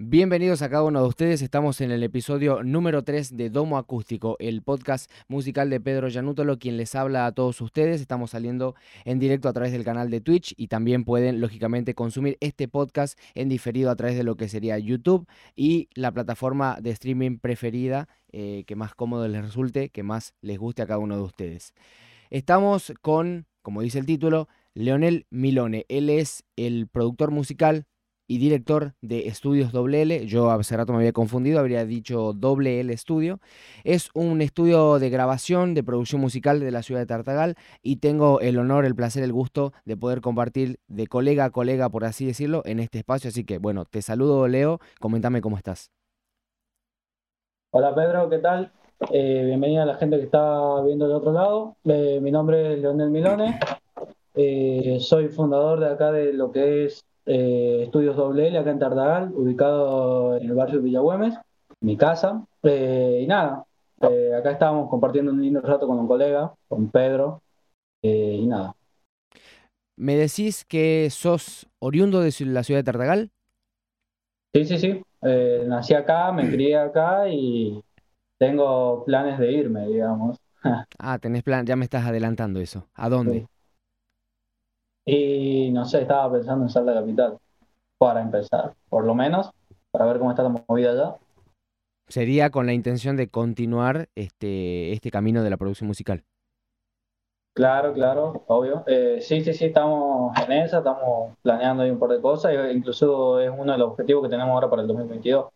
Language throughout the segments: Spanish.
Bienvenidos a cada uno de ustedes. Estamos en el episodio número 3 de Domo Acústico, el podcast musical de Pedro Yanútolo, quien les habla a todos ustedes. Estamos saliendo en directo a través del canal de Twitch y también pueden, lógicamente, consumir este podcast en diferido a través de lo que sería YouTube y la plataforma de streaming preferida eh, que más cómodo les resulte, que más les guste a cada uno de ustedes. Estamos con, como dice el título, Leonel Milone. Él es el productor musical y director de Estudios L. Yo hace rato me había confundido, habría dicho Doble L Estudio. Es un estudio de grabación, de producción musical de la ciudad de Tartagal y tengo el honor, el placer, el gusto de poder compartir de colega a colega, por así decirlo, en este espacio. Así que bueno, te saludo Leo, comentame cómo estás. Hola Pedro, ¿qué tal? Eh, bienvenida a la gente que está viendo del otro lado. Eh, mi nombre es Leonel Milone. Eh, soy fundador de acá de lo que es eh, Estudios WL acá en Tardagal, ubicado en el barrio Villagüemes, mi casa. Eh, y nada, eh, acá estábamos compartiendo un lindo rato con un colega, con Pedro, y nada. ¿Me decís que sos oriundo de la ciudad de Tartagal? Sí, sí, sí. nací acá, me crié acá y tengo planes de irme, digamos. ah, tenés plan, ya me estás adelantando eso. ¿A dónde? Y no sé, estaba pensando en Salta Capital para empezar, por lo menos, para ver cómo está la movida allá. Sería con la intención de continuar este, este camino de la producción musical. Claro, claro, obvio. Eh, sí, sí, sí, estamos en esa, estamos planeando ahí un par de cosas, incluso es uno de los objetivos que tenemos ahora para el 2022,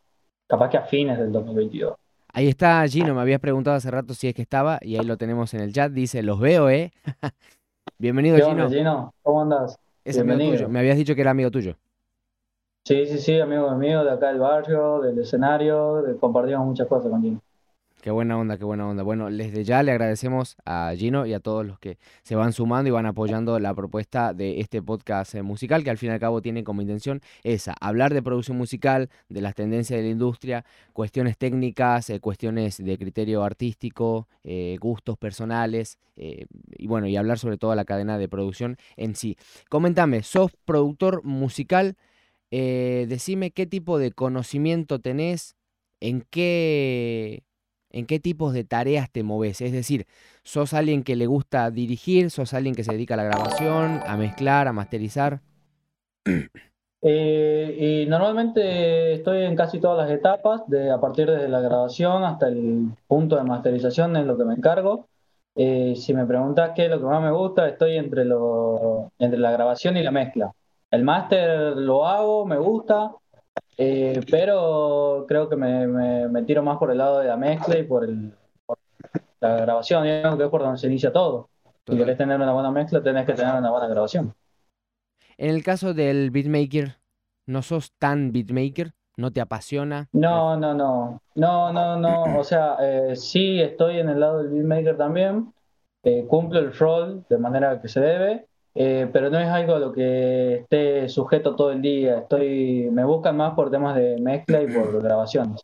capaz que a fines del 2022. Ahí está Gino, me habías preguntado hace rato si es que estaba y ahí lo tenemos en el chat, dice, los veo, ¿eh? Bienvenido, Gino. Gino. ¿Cómo andas? Es amigo tuyo. Me habías dicho que era amigo tuyo. Sí, sí, sí, amigo mío de acá del barrio, del escenario, compartimos muchas cosas con Gino. Qué buena onda, qué buena onda. Bueno, desde ya le agradecemos a Gino y a todos los que se van sumando y van apoyando la propuesta de este podcast eh, musical, que al fin y al cabo tiene como intención esa, hablar de producción musical, de las tendencias de la industria, cuestiones técnicas, eh, cuestiones de criterio artístico, eh, gustos personales, y bueno, y hablar sobre toda la cadena de producción en sí. Coméntame, sos productor musical, decime qué tipo de conocimiento tenés, en qué en qué tipos de tareas te moves. Es decir, ¿sos alguien que le gusta dirigir? ¿Sos alguien que se dedica a la grabación, a mezclar, a masterizar? Eh, y normalmente estoy en casi todas las etapas, de, a partir de la grabación hasta el punto de masterización es lo que me encargo. Eh, si me preguntas qué es lo que más me gusta, estoy entre, entre la grabación y la mezcla. El máster lo hago, me gusta, eh, pero creo que me, me, tiro más por el lado de la mezcla y por, el, la grabación, digamos que es por donde se inicia todo. Si querés tener una buena mezcla, tenés que tener una buena grabación. En el caso del beatmaker, ¿no sos tan beatmaker? ¿No te apasiona? No, no, no. No, no, no. O sea, eh, sí estoy en el lado del beatmaker también. Eh, cumplo el rol de manera que se debe. Eh, pero no es algo a lo que esté sujeto todo el día. Estoy, me buscan más por temas de mezcla y por grabaciones.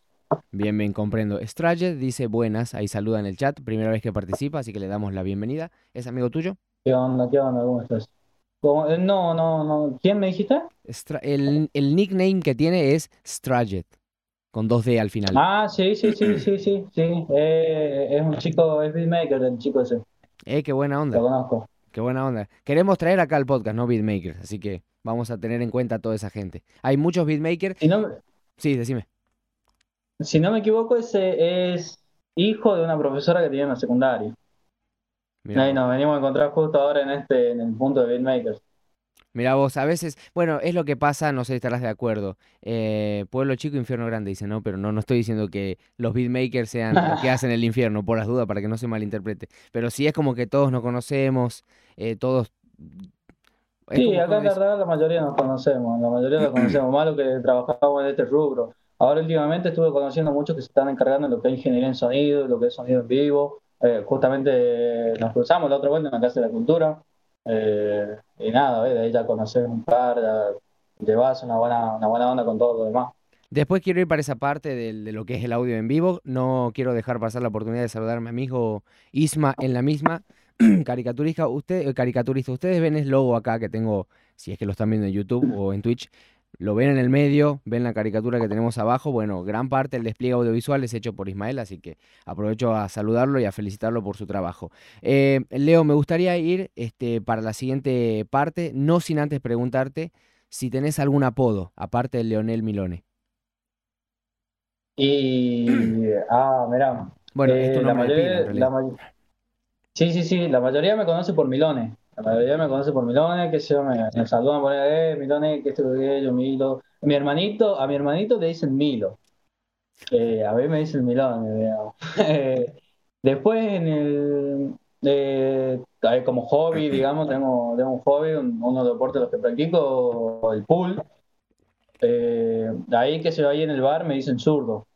Bien, bien, comprendo. Straget dice buenas, ahí saluda en el chat, primera vez que participa, así que le damos la bienvenida. ¿Es amigo tuyo? ¿Qué onda? ¿Qué onda? ¿Cómo estás? Eh, no, no, no. ¿Quién me dijiste? el, el, nickname que tiene es Straget, con dos D al final. Ah, sí, sí, sí, sí, sí, sí. Eh, es un chico, es beatmaker el chico ese. Eh, qué buena onda. Lo conozco. Qué buena onda. Queremos traer acá al podcast, ¿no? Beatmakers, así que vamos a tener en cuenta a toda esa gente. Hay muchos beatmakers. Sí, decime. Si no me equivoco, ese es hijo de una profesora que tiene en la secundaria. Ahí nos venimos a encontrar justo ahora en este, en el punto de beatmakers. Mira vos, a veces, bueno, es lo que pasa, no sé si estarás de acuerdo. Eh, pueblo chico, infierno grande, dice, ¿no? Pero no, no estoy diciendo que los beatmakers sean los que hacen el infierno, por las dudas, para que no se malinterprete. Pero sí es como que todos nos conocemos, eh, todos... Sí, acá en verdad la mayoría nos conocemos, la mayoría nos conocemos, malo que trabajamos en este rubro. Ahora últimamente estuve conociendo muchos que se están encargando de lo que es ingeniería en sonido, lo que es sonido en vivo. Eh, justamente nos cruzamos la otra vuelta en la Casa de la Cultura. Eh, y nada, de ahí ya conocer un par, de base una buena, una buena onda con todo lo demás. Después quiero ir para esa parte de, lo que es el audio en vivo. No quiero dejar pasar la oportunidad de saludarme a mi hijo Isma en la misma. caricaturista, usted, eh, caricaturista, ustedes ven el logo acá que tengo, si es que lo están viendo en YouTube o en Twitch, lo ven en el medio, ven la caricatura que tenemos abajo. Bueno, gran parte del despliegue audiovisual es hecho por Ismael, así que aprovecho a saludarlo y a felicitarlo por su trabajo. Eh, Leo, me gustaría ir este, para la siguiente parte, no sin antes preguntarte si tenés algún apodo, aparte de Leonel Milone. Y, ah, mira. Bueno, esto no me Sí, sí, sí, la mayoría me conoce por Milone. La mayoría me conoce por Milone, que se me, me saludan por ahí, eh, Milone, que esto, que yo, Milo. Mi hermanito, a mi hermanito le dicen Milo. Eh, a mí me dicen Milone, digamos. después en el, eh, como hobby, digamos, tengo, tengo un hobby, uno de los deportes los que practico, el pool. Eh, ahí que se va ahí en el bar me dicen zurdo.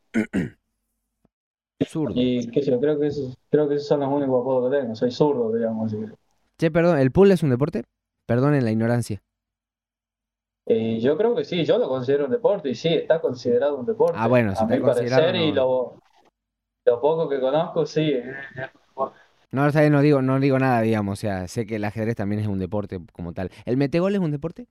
Zurdo. Y qué sé yo, creo que, esos, creo que esos son los únicos apodos que tengo. Soy zurdo, digamos. Che, perdón, ¿el pool es un deporte? Perdonen la ignorancia. Eh, yo creo que sí, yo lo considero un deporte y sí, está considerado un deporte. Ah, bueno, si a mi parecer y lo, lo, poco que conozco, sí, no, no digo, no digo nada, digamos, o sea, sé que el ajedrez también es un deporte como tal. ¿El metegol es un deporte?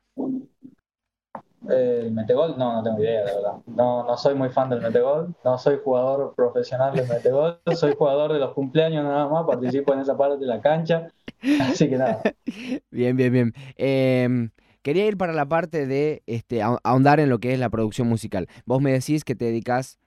El metegol, no, no tengo idea, de verdad. No, no soy muy fan del metegol, no soy jugador profesional del metegol, soy jugador de los cumpleaños nada más, participo en esa parte de la cancha, así que nada. Bien, bien, bien. Em, quería ir para la parte de este, ahondar en lo que es la producción musical. Vos me decís que te dedicas,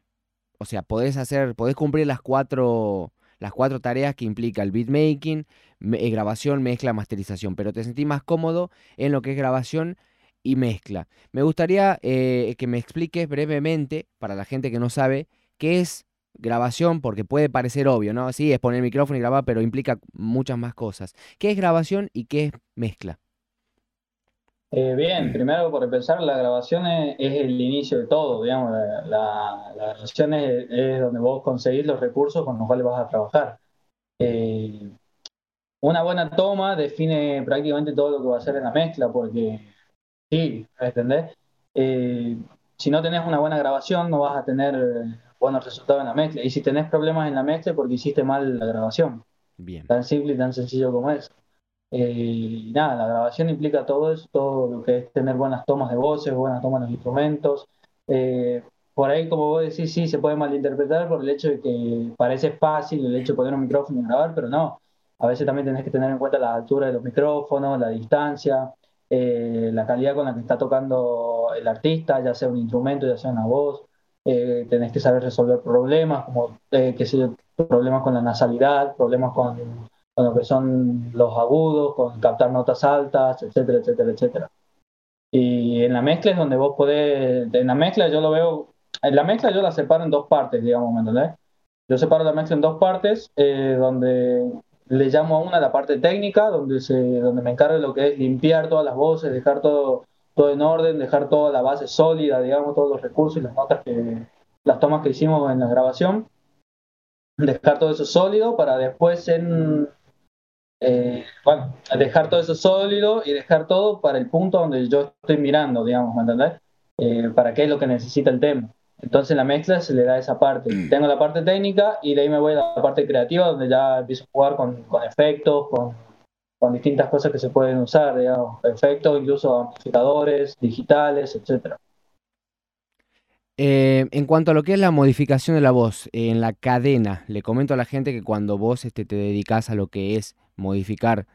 o sea, podés hacer, podés cumplir las cuatro las cuatro tareas que implica el beatmaking, eh, grabación, mezcla, masterización, pero te sentí más cómodo en lo que es grabación y mezcla. Me gustaría eh, que me expliques brevemente, para la gente que no sabe, qué es grabación, porque puede parecer obvio, ¿no? Sí, es poner el micrófono y grabar, pero implica muchas más cosas. ¿Qué es grabación y qué es mezcla? Eh, bien, primero por empezar, la grabación es, el inicio de todo, digamos, la, grabación es, donde vos conseguís los recursos con los cuales vas a trabajar. Eh, una buena toma define prácticamente todo lo que va a hacer en la mezcla, porque sí, ¿entendés? Eh, si no tenés una buena grabación, no vas a tener buenos resultados en la mezcla. Y si tenés problemas en la mezcla, porque hiciste mal la grabación. Bien. Tan simple y tan sencillo como es. Eh, nada, la grabación implica todo eso, todo lo que es tener buenas tomas de voces, buenas tomas de los instrumentos. Eh, por ahí, como vos decís, sí, se puede malinterpretar por el hecho de que parece fácil el hecho de poner un micrófono y grabar, pero no. A veces también tenés que tener en cuenta la altura de los micrófonos, la distancia, eh, la calidad con la que está tocando el artista, ya sea un instrumento, ya sea una voz. tenés que saber resolver problemas, como que sé problemas con la nasalidad, problemas con con lo que son los agudos, con captar notas altas, etcétera, etcétera, etcétera. Y en la mezcla es donde vos podés, en la mezcla yo lo veo, en la mezcla yo la separo en dos partes, digamos, ¿me entendés? Yo separo la mezcla en dos partes, eh, donde le llamo a una la parte técnica, donde, se, donde me encargo de lo que es limpiar todas las voces, dejar todo, todo en orden, dejar toda la base sólida, digamos, todos los recursos y las notas que, las tomas que hicimos en la grabación, dejar todo eso sólido para después en eh, bueno, dejar todo eso sólido y dejar todo para el punto donde yo estoy mirando, digamos, ¿me entendés? Eh, para qué es lo que necesita el tema. Entonces la mezcla se le da esa parte. Mm. Tengo la parte técnica y de ahí me voy a la parte creativa donde ya empiezo a jugar con, con efectos, con, con, distintas cosas que se pueden usar, digamos, efectos, incluso amplificadores, digitales, etcétera. Eh, en cuanto a lo que es la modificación de la voz en la cadena, le comento a la gente que cuando vos este, te dedicas a lo que es modificar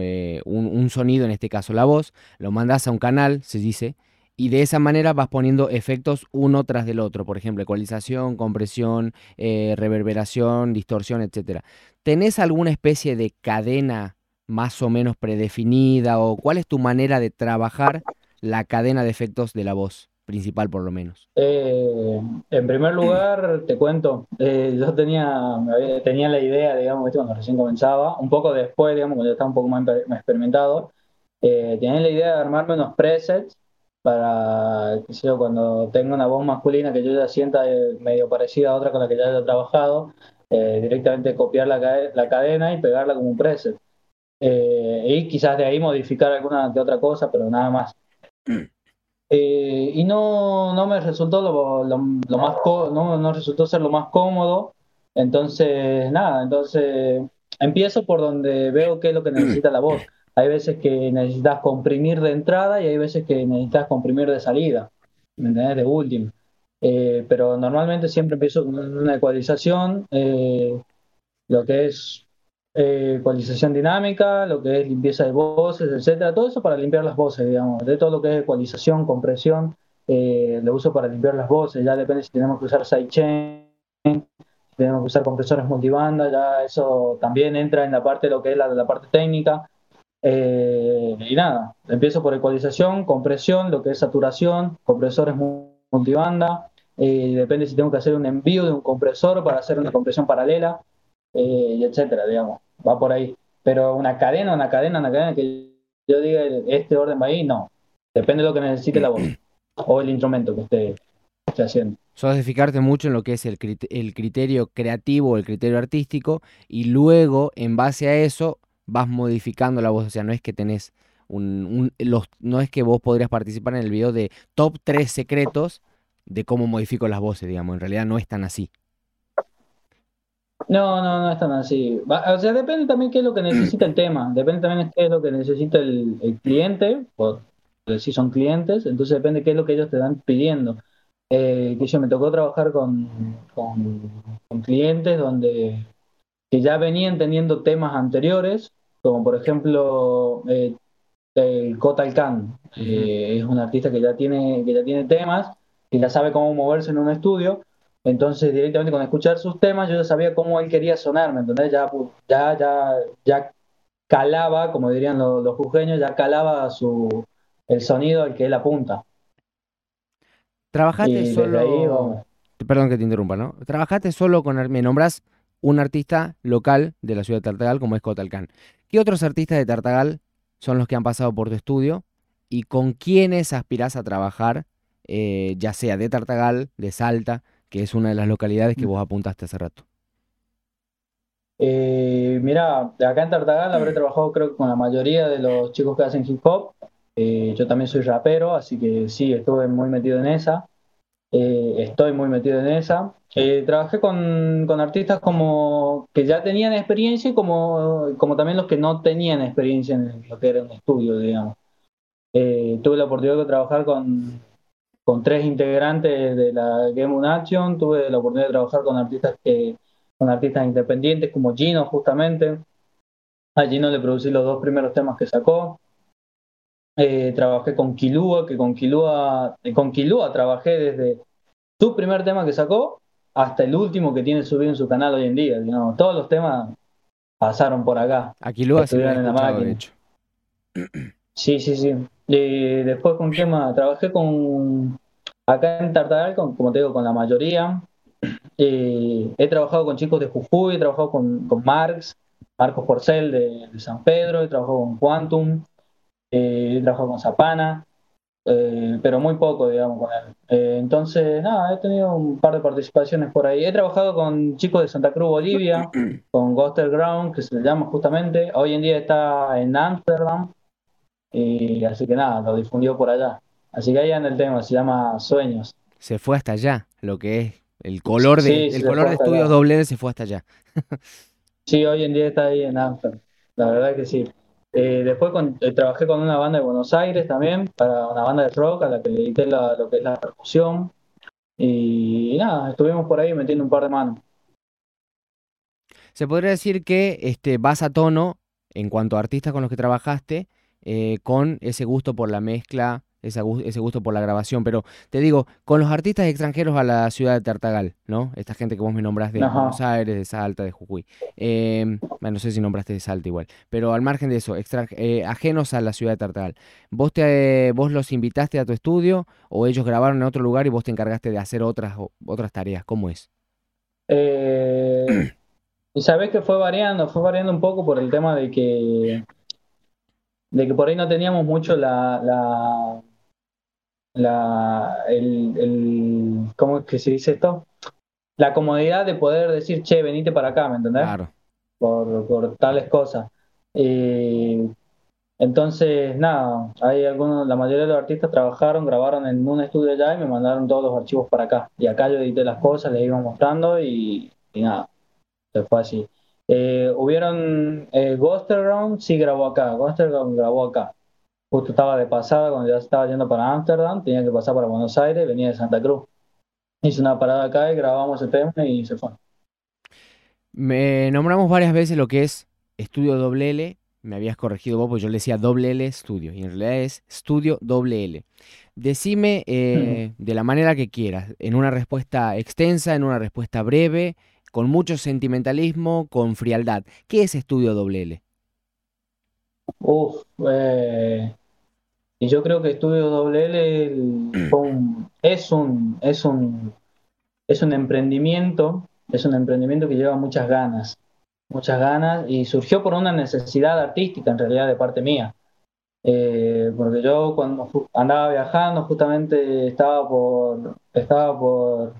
eh, un, sonido, en este caso la voz, lo mandas a un canal, se dice, y de esa manera vas poniendo efectos uno tras del otro, por ejemplo, ecualización, compresión, eh, reverberación, distorsión, etc. ¿Tenés alguna especie de cadena más o menos predefinida o cuál es tu manera de trabajar la cadena de efectos de la voz? principal por lo menos? Eh, en primer lugar, te cuento, eh, yo tenía, tenía la idea, digamos, cuando recién comenzaba, un poco después, digamos, cuando ya estaba un poco más, experimentado, tenía la idea de armarme unos presets para, qué sé yo, cuando tenga una voz masculina que yo ya sienta medio parecida a otra con la que ya haya trabajado, directamente copiar la, la, cadena y pegarla como un preset. y quizás de ahí modificar alguna que otra cosa, pero nada más. Eh, y no, no me resultó lo, lo, más no, no, resultó ser lo más cómodo. Entonces, nada, entonces empiezo por donde veo qué es lo que necesita la voz. Hay veces que necesitas comprimir de entrada y hay veces que necesitas comprimir de salida. ¿me? De último. Eh, pero normalmente siempre empiezo con una ecualización, eh, lo que es eh, ecualización dinámica, lo que es limpieza de voces, etcétera, todo eso para limpiar las voces, digamos, de todo lo que es ecualización, compresión, lo uso para limpiar las voces, ya depende si tenemos que usar sidechain, si tenemos que usar compresores multibanda, ya eso también entra en la parte lo que es la parte técnica. Y nada, empiezo por ecualización, compresión, lo que es saturación, compresores multibanda, eh, depende si tengo que hacer un envío de un compresor para hacer una compresión paralela, eh, etcétera, digamos, va por ahí. Pero una cadena, una cadena, una cadena que yo diga este orden va ahí, no. Depende de lo que necesite la voz o el instrumento que esté, haciendo. Sos de fijarte mucho en lo que es el, el criterio creativo, el criterio artístico, y luego, en base a eso, vas modificando la voz. O sea, no es que tenés un, los, no es que vos podrías participar en el video de top 3 secretos de cómo modifico las voces, digamos. En realidad no es tan así. No, no, no es tan así. O sea, depende también qué es lo que necesita el tema. Depende también qué es lo que necesita el, cliente, por si son clientes, entonces depende qué es lo que ellos te dan pidiendo. Eh, que yo me tocó trabajar con, con, clientes donde que ya venían teniendo temas anteriores, como por ejemplo eh, el Kotal Khan, eh, es un artista que ya tiene, que ya tiene temas y ya sabe cómo moverse en un estudio. Entonces, directamente con escuchar sus temas, yo ya sabía cómo él quería sonar, ¿me entendés? Ya, ya, ya, ya calaba, como dirían los, los jujeños, ya calaba su, el sonido al que él apunta. Trabajaste solo. Perdón que te interrumpa, ¿no? Trabajaste solo con. Me nombras un artista local de la ciudad de Tartagal como es Cotalcán. ¿Qué otros artistas de Tartagal son los que han pasado por tu estudio? ¿Y con quiénes aspirás a trabajar eh, ya sea de Tartagal, de Salta, que es una de las localidades que mm. vos apuntaste hace rato? Eh, mira, acá en Tartagal habré trabajado creo que con la mayoría de los chicos que hacen hip hop. Eh, yo también soy rapero, así que sí, estuve muy metido en esa. estoy muy metido en esa. Trabajé con, con, artistas como que ya tenían experiencia y como, como también los que no tenían experiencia en lo que era un estudio, digamos. tuve la oportunidad de trabajar con con tres integrantes de la Game on Action. Tuve la oportunidad de trabajar con artistas que con artistas independientes como Gino justamente. A Gino le producí los dos primeros temas que sacó. Eh, trabajé con Kilua, que con Kilua, eh, con Kilua trabajé desde su primer tema que sacó hasta el último que tiene subido en su canal hoy en día. Todos los temas pasaron por acá. A Kilua se en la máquina. Sí, sí, sí. Y después con qué más, trabajé con acá en Tartagal, como te digo, con la mayoría. he trabajado con chicos de Jujuy, he trabajado con, con Marx, Marcos Porcel de, San Pedro, he trabajado con Quantum, eh, he trabajado con Zapana, eh, pero muy poco, digamos, con él. Eh, entonces, nada, he tenido un par de participaciones por ahí. He trabajado con chicos de Santa Cruz, Bolivia, con Ghoster Ground, que se le llama justamente. Hoy en día está en Amsterdam. Y así que nada, lo difundió por allá. Así que ahí anda el tema, se llama Sueños. Se fue hasta allá, lo que es el color de, el color de estudios doble se fue hasta allá. sí, hoy en día está ahí en Amsterdam, la verdad que sí. Eh, después eh, trabajé con una banda de Buenos Aires también, para una banda de rock a la que le edité lo que es la percusión. Y, nada, estuvimos por ahí metiendo un par de manos. Se podría decir que este, vas a tono en cuanto a artistas con los que trabajaste eh, con ese gusto por la mezcla, ese, gusto por la grabación. Pero te digo, con los artistas extranjeros a la ciudad de Tartagal, ¿no? Esta gente que vos me nombrás de Buenos Aires, de Salta, de Jujuy. Em, no sé si nombraste de Salta igual. Pero al margen de eso, eh, ajenos a la ciudad de Tartagal. ¿Vos, te, ¿Vos los invitaste a tu estudio o ellos grabaron en otro lugar y vos te encargaste de hacer otras, otras tareas? ¿Cómo es? Eh, y sabés que fue variando, fue variando un poco por el tema de que de que por ahí no teníamos mucho la, la, la el, el, ¿cómo es que se dice esto? La comodidad de poder decir, che, venite para acá, ¿me entendés? Claro. Por, por tales cosas. entonces, nada, hay algunos, la mayoría de los artistas trabajaron, grabaron en un estudio allá y me mandaron todos los archivos para acá. Y acá yo edité las cosas, les iba mostrando y, y nada, se fue así. Eh, hubieron eh, Ghoster Ground, sí grabó acá, Ghoster Ground grabó acá. Justo estaba de pasada cuando ya estaba yendo para Ámsterdam, tenía que pasar para Buenos Aires, venía de Santa Cruz. Hice una parada acá y grabamos el tema y se fue. Me nombramos varias veces lo que es estudio doble L. Me habías corregido vos, porque yo le decía doble L estudio. Y en realidad es estudio doble L. Decime eh, de la manera que quieras, en una respuesta extensa, en una respuesta breve, con mucho sentimentalismo, con frialdad. ¿Qué es estudio doble L? Uf, eh, y yo creo que estudio doble L es un, es un, es un emprendimiento es un emprendimiento que lleva muchas ganas, muchas ganas y surgió por una necesidad artística en realidad de parte mía. Eh, porque yo cuando andaba viajando justamente estaba por, estaba por,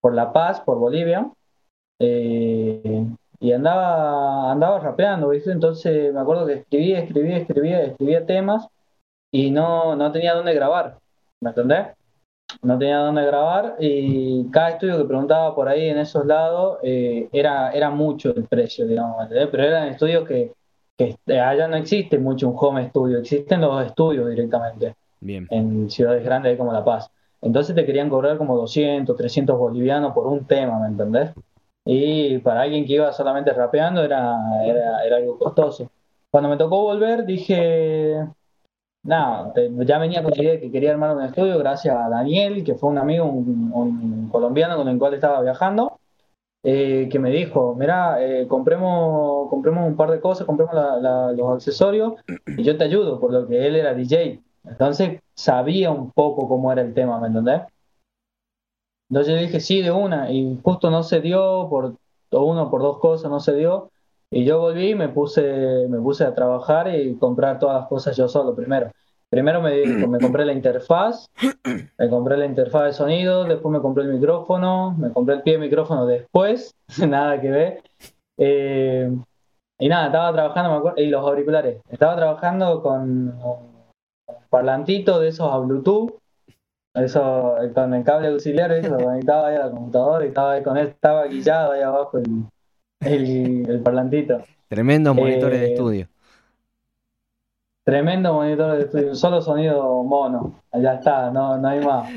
por La Paz, por Bolivia, eh, y andaba, andaba rapeando, ¿viste? Entonces me acuerdo que escribía, escribía, escribía, escribía temas y no, no tenía dónde grabar, ¿me entendés? no tenía dónde grabar y cada estudio que preguntaba por ahí en esos lados eh, era, era mucho el precio, digamos, pero eran estudios que, que allá no existe mucho un home studio, existen los estudios directamente Bien. en ciudades grandes como La Paz. Entonces te querían cobrar como 200, 300 bolivianos por un tema, ¿me entendés? Y para alguien que iba solamente rapeando era, era, era algo costoso. Cuando me tocó volver dije, nada, ya venía con la idea de que quería armar un estudio gracias a Daniel, que fue un amigo, un, colombiano con el cual estaba viajando, eh, que me dijo, mira, eh, compremos, compremos un par de cosas, compremos los accesorios y yo te ayudo, por lo que él era DJ. Entonces sabía un poco cómo era el tema, ¿me entendés? Entonces yo dije, sí, de una, y justo no se dio, por uno por dos cosas no se dio, y yo volví y me puse, me puse a trabajar y comprar todas las cosas yo solo primero. Primero me, me compré la interfaz, me compré la interfaz de sonido, después me compré el micrófono, me compré el pie de micrófono después, nada que ver. Eh, y nada, estaba trabajando, me acuerdo, y los auriculares. Estaba trabajando con un parlantito de esos a Bluetooth, eso, con el cable auxiliar, eso, conectaba ahí a la computadora y estaba ahí con él, estaba guillado ahí abajo el, el, parlantito. Tremendos monitores de eh, estudio. Tremendo monitor de estudio, solo sonido mono, ya está, no, no hay más.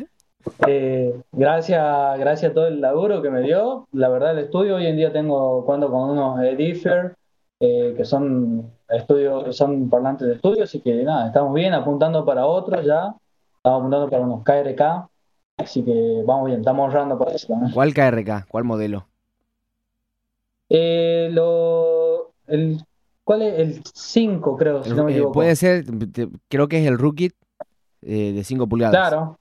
Eh, gracias, gracias a todo el laburo que me dio. La verdad, el estudio hoy en día tengo cuando con unos Edifer, eh, que son estudios, son parlantes de estudio, así que nada, estamos bien, apuntando para otros ya. Estamos apuntando para unos KRK, así que vamos bien, estamos ahorrando para eso. ¿Cuál KRK? ¿Cuál modelo? Eh, lo, el, ¿Cuál es? El 5, creo, si no me eh, equivoco. puede ser, creo que es el Rookie eh, de 5 pulgadas. Claro.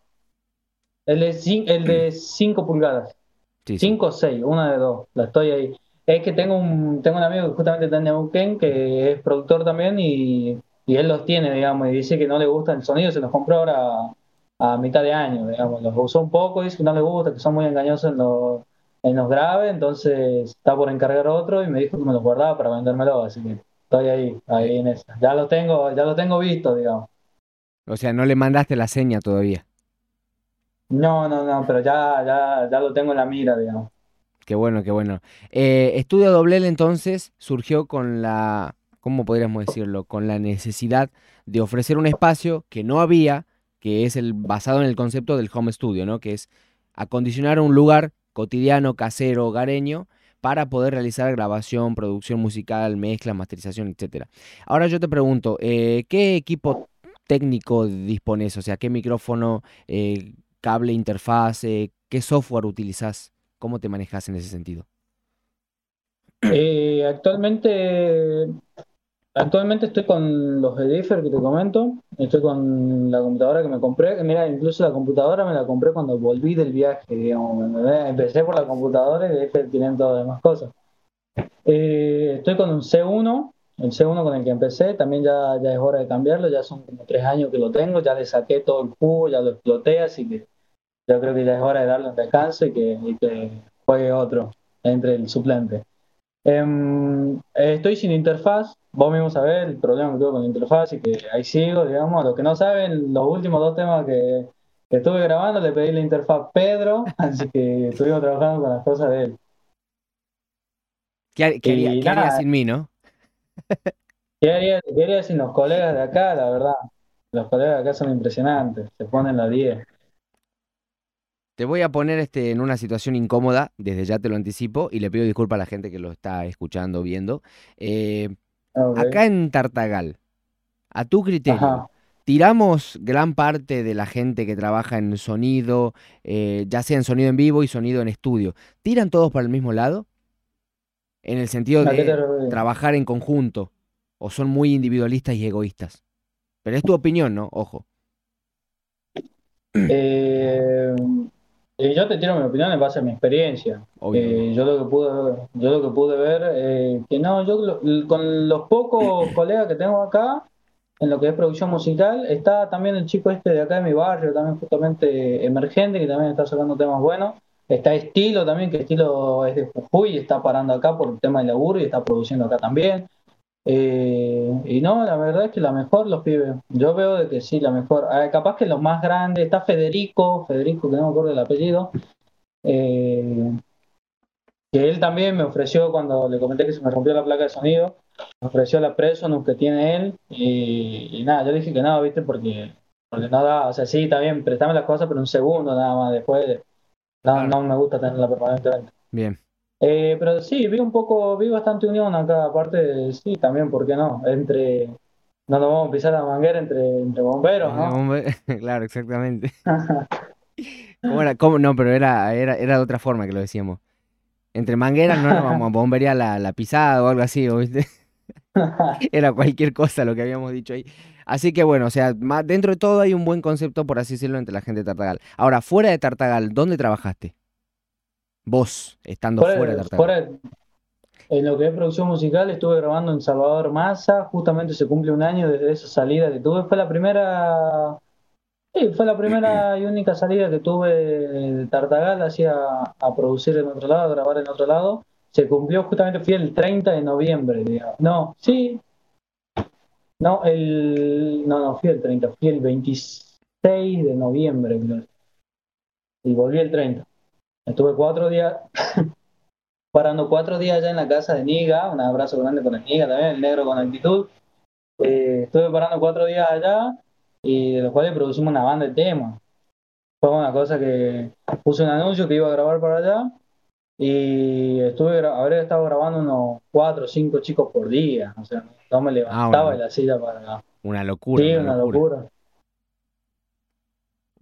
El de, el de 5 pulgadas. 5 o 6, una de dos. La estoy ahí. Es que tengo un, tengo un amigo que justamente está en Neuquén, que es productor también, y, y, él los tiene, digamos, y dice que no le gusta el sonido, se los compró ahora a, mitad de año, digamos. Los usó un poco, dice que no le gusta, que son muy engañosos en los él nos grabe, entonces está por encargar otro y me dijo que me lo guardaba para vendérmelo, así que estoy ahí, ahí en eso. Ya lo tengo, ya lo tengo visto, digamos. O sea, no le mandaste la seña todavía. No, no, no, pero ya, ya, ya lo tengo en la mira, digamos. Qué bueno, qué bueno. Eh, Estudio Doblel entonces surgió con la, ¿cómo podríamos decirlo? Con la necesidad de ofrecer un espacio que no había, que es el basado en el concepto del home studio, ¿no? Que es acondicionar un lugar cotidiano, casero, hogareño, para poder realizar grabación, producción musical, mezcla, masterización, etc. Ahora yo te pregunto, eh, ¿qué equipo técnico dispones? O sea, ¿qué micrófono, eh, cable, interfaz, eh, qué software utilizas? ¿Cómo te manejas en ese sentido? actualmente Actualmente estoy con los Edifer que te comento, estoy con la computadora que me compré, mira, incluso la computadora me la compré cuando volví del viaje, empecé por la computadora y después tienen todas las demás cosas. Eh, estoy con un C1, el C1 con el que empecé, también ya, es hora de cambiarlo, ya son como tres años que lo tengo, ya le saqué todo el jugo, ya lo exploté, así que yo creo que ya es hora de darle un descanso y que juegue otro entre el suplente. Em, estoy sin interfaz, vos mismo sabés el problema que tuve con la interfaz y que ahí sigo, digamos. Los que no saben, los últimos dos temas que, estuve grabando le pedí la interfaz Pedro, así que estuvimos trabajando con las cosas de él. ¿Qué, haría, sin mí, no? ¿Qué haría, sin los colegas de acá, la verdad? los colegas acá son impresionantes, se ponen la 10. Te voy a poner este, en una situación incómoda, desde ya te lo anticipo, y le pido disculpas a la gente que lo está escuchando, viendo. Eh, acá en Tartagal, a tu criterio, tiramos gran parte de la gente que trabaja en sonido, eh, ya sea en sonido en vivo y sonido en estudio, ¿tiran todos para el mismo lado? En el sentido de trabajar en conjunto, o son muy individualistas y egoístas. Pero es tu opinión, ¿no? Ojo. Eh, eh, yo te tiro mi opinión en base a mi experiencia. Eh, yo lo que pude, yo lo que pude ver, eh, que no, yo con los pocos colegas que tengo acá, en lo que es producción musical, está también el chico este de acá de mi barrio, también justamente emergente, que también está sacando temas buenos. Está Estilo también, que Estilo es de Jujuy está parando acá por el tema del laburo y está produciendo acá también. Eh, y no, la verdad es que la mejor los pibes. Yo veo de que sí, la mejor. Ah, capaz que los más grandes, está Federico, Federico, que no me acuerdo el apellido. Eh, que él también me ofreció cuando le comenté que se me rompió la placa de sonido, me ofreció la Presonus que tiene él. Y, nada, yo dije que no, viste, porque, porque no da, o sea, sí, está bien, préstame las cosas, pero un segundo nada más. Después, no, no me gusta tenerla permanentemente. Bien. Eh, pero sí, vi un poco, vi bastante unión acá, aparte, sí, también, ¿por qué no? Entre, no nos vamos a pisar la manguera entre, entre bomberos, ¿no? claro, exactamente. ¿Cómo era? ¿Cómo? No, pero era, era, era de otra forma que lo decíamos. Entre mangueras no nos vamos a bomberear la, la pisada o algo así, ¿viste? Era cualquier cosa lo que habíamos dicho ahí. Así que bueno, o sea, dentro de todo hay un buen concepto, por así decirlo, entre la gente de Tartagal. Ahora, fuera de Tartagal, ¿dónde trabajaste? Vos, estando fuera, de Tartagal. en lo que es producción musical, estuve grabando en Salvador Massa. Justamente se cumple un año desde esa salida que tuve. Fue la primera. Sí, fue la primera y única salida que tuve de Tartagal hacia a producir en otro lado, a grabar en otro lado. Se cumplió justamente, fui el 30 de noviembre, digamos. No, sí. No, el. No, no, fui el 30, fui el 26 de noviembre, Y volví el 30. Estuve cuatro días, parando cuatro días allá en la casa de Niga, un abrazo grande con el Niga también, el negro con actitud. Eh, estuve parando cuatro días allá y de los cuales producimos una banda de temas. Fue una cosa que puse un anuncio que iba a grabar para allá y estuve habré estado grabando unos cuatro o cinco chicos por día. O sea, no me ah, levantaba de la silla para. Una locura. Sí, una, locura.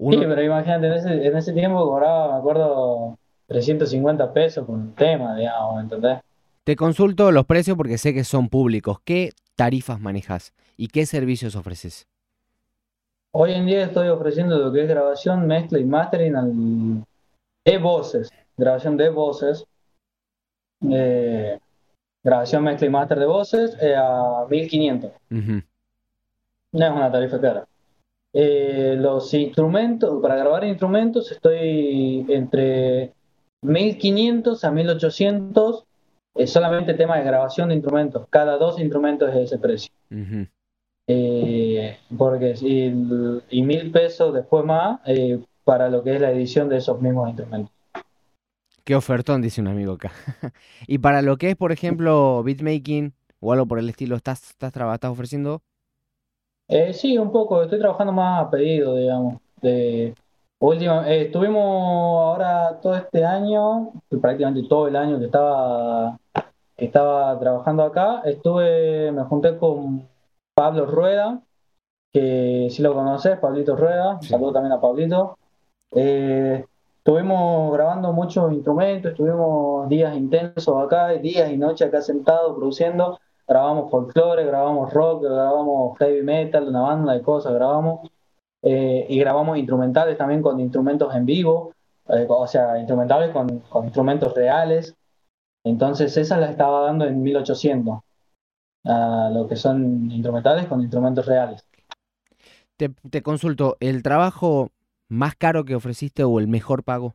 Sí, pero imagínate, en ese, en ese tiempo cobraba, me acuerdo, 350 pesos por un tema, digamos, ¿entendés? Te consulto los precios porque sé que son públicos. ¿Qué tarifas manejas y qué servicios ofreces? Hoy en día estoy ofreciendo lo que es grabación, mezcla y mastering de voces. Grabación de voces. Eh, grabación, mezcla y master de voces eh, a 1500. No es una tarifa cara. Eh, los instrumentos, para grabar instrumentos estoy entre 1500 a 1800, es solamente tema de grabación de instrumentos. Cada dos instrumentos es ese precio. Eh, porque y, mil pesos después más eh, para lo que es la edición de esos mismos instrumentos. Qué ofertón, dice un amigo acá. y para lo que es, por ejemplo, beatmaking o algo por el estilo, ¿estás, estás, estás ofreciendo? Eh, sí, un poco, estoy trabajando más a pedido, digamos. De, última, eh, estuvimos ahora todo este año, prácticamente todo el año que estaba, estaba trabajando acá, estuve, me junté con Pablo Rueda, que si lo conoces, Pablito Rueda, saludo también a Pablito. Eh, estuvimos grabando muchos instrumentos, estuvimos días intensos acá, días y noches acá sentados produciendo grabamos folclore, grabamos rock, grabamos heavy metal, una banda de cosas grabamos. Eh, y grabamos instrumentales también con instrumentos en vivo, eh, o sea, instrumentales con, instrumentos reales. Entonces esas las estaba dando en 1800, a lo que son instrumentales con instrumentos reales. Te consulto, ¿el trabajo más caro que ofreciste o el mejor pago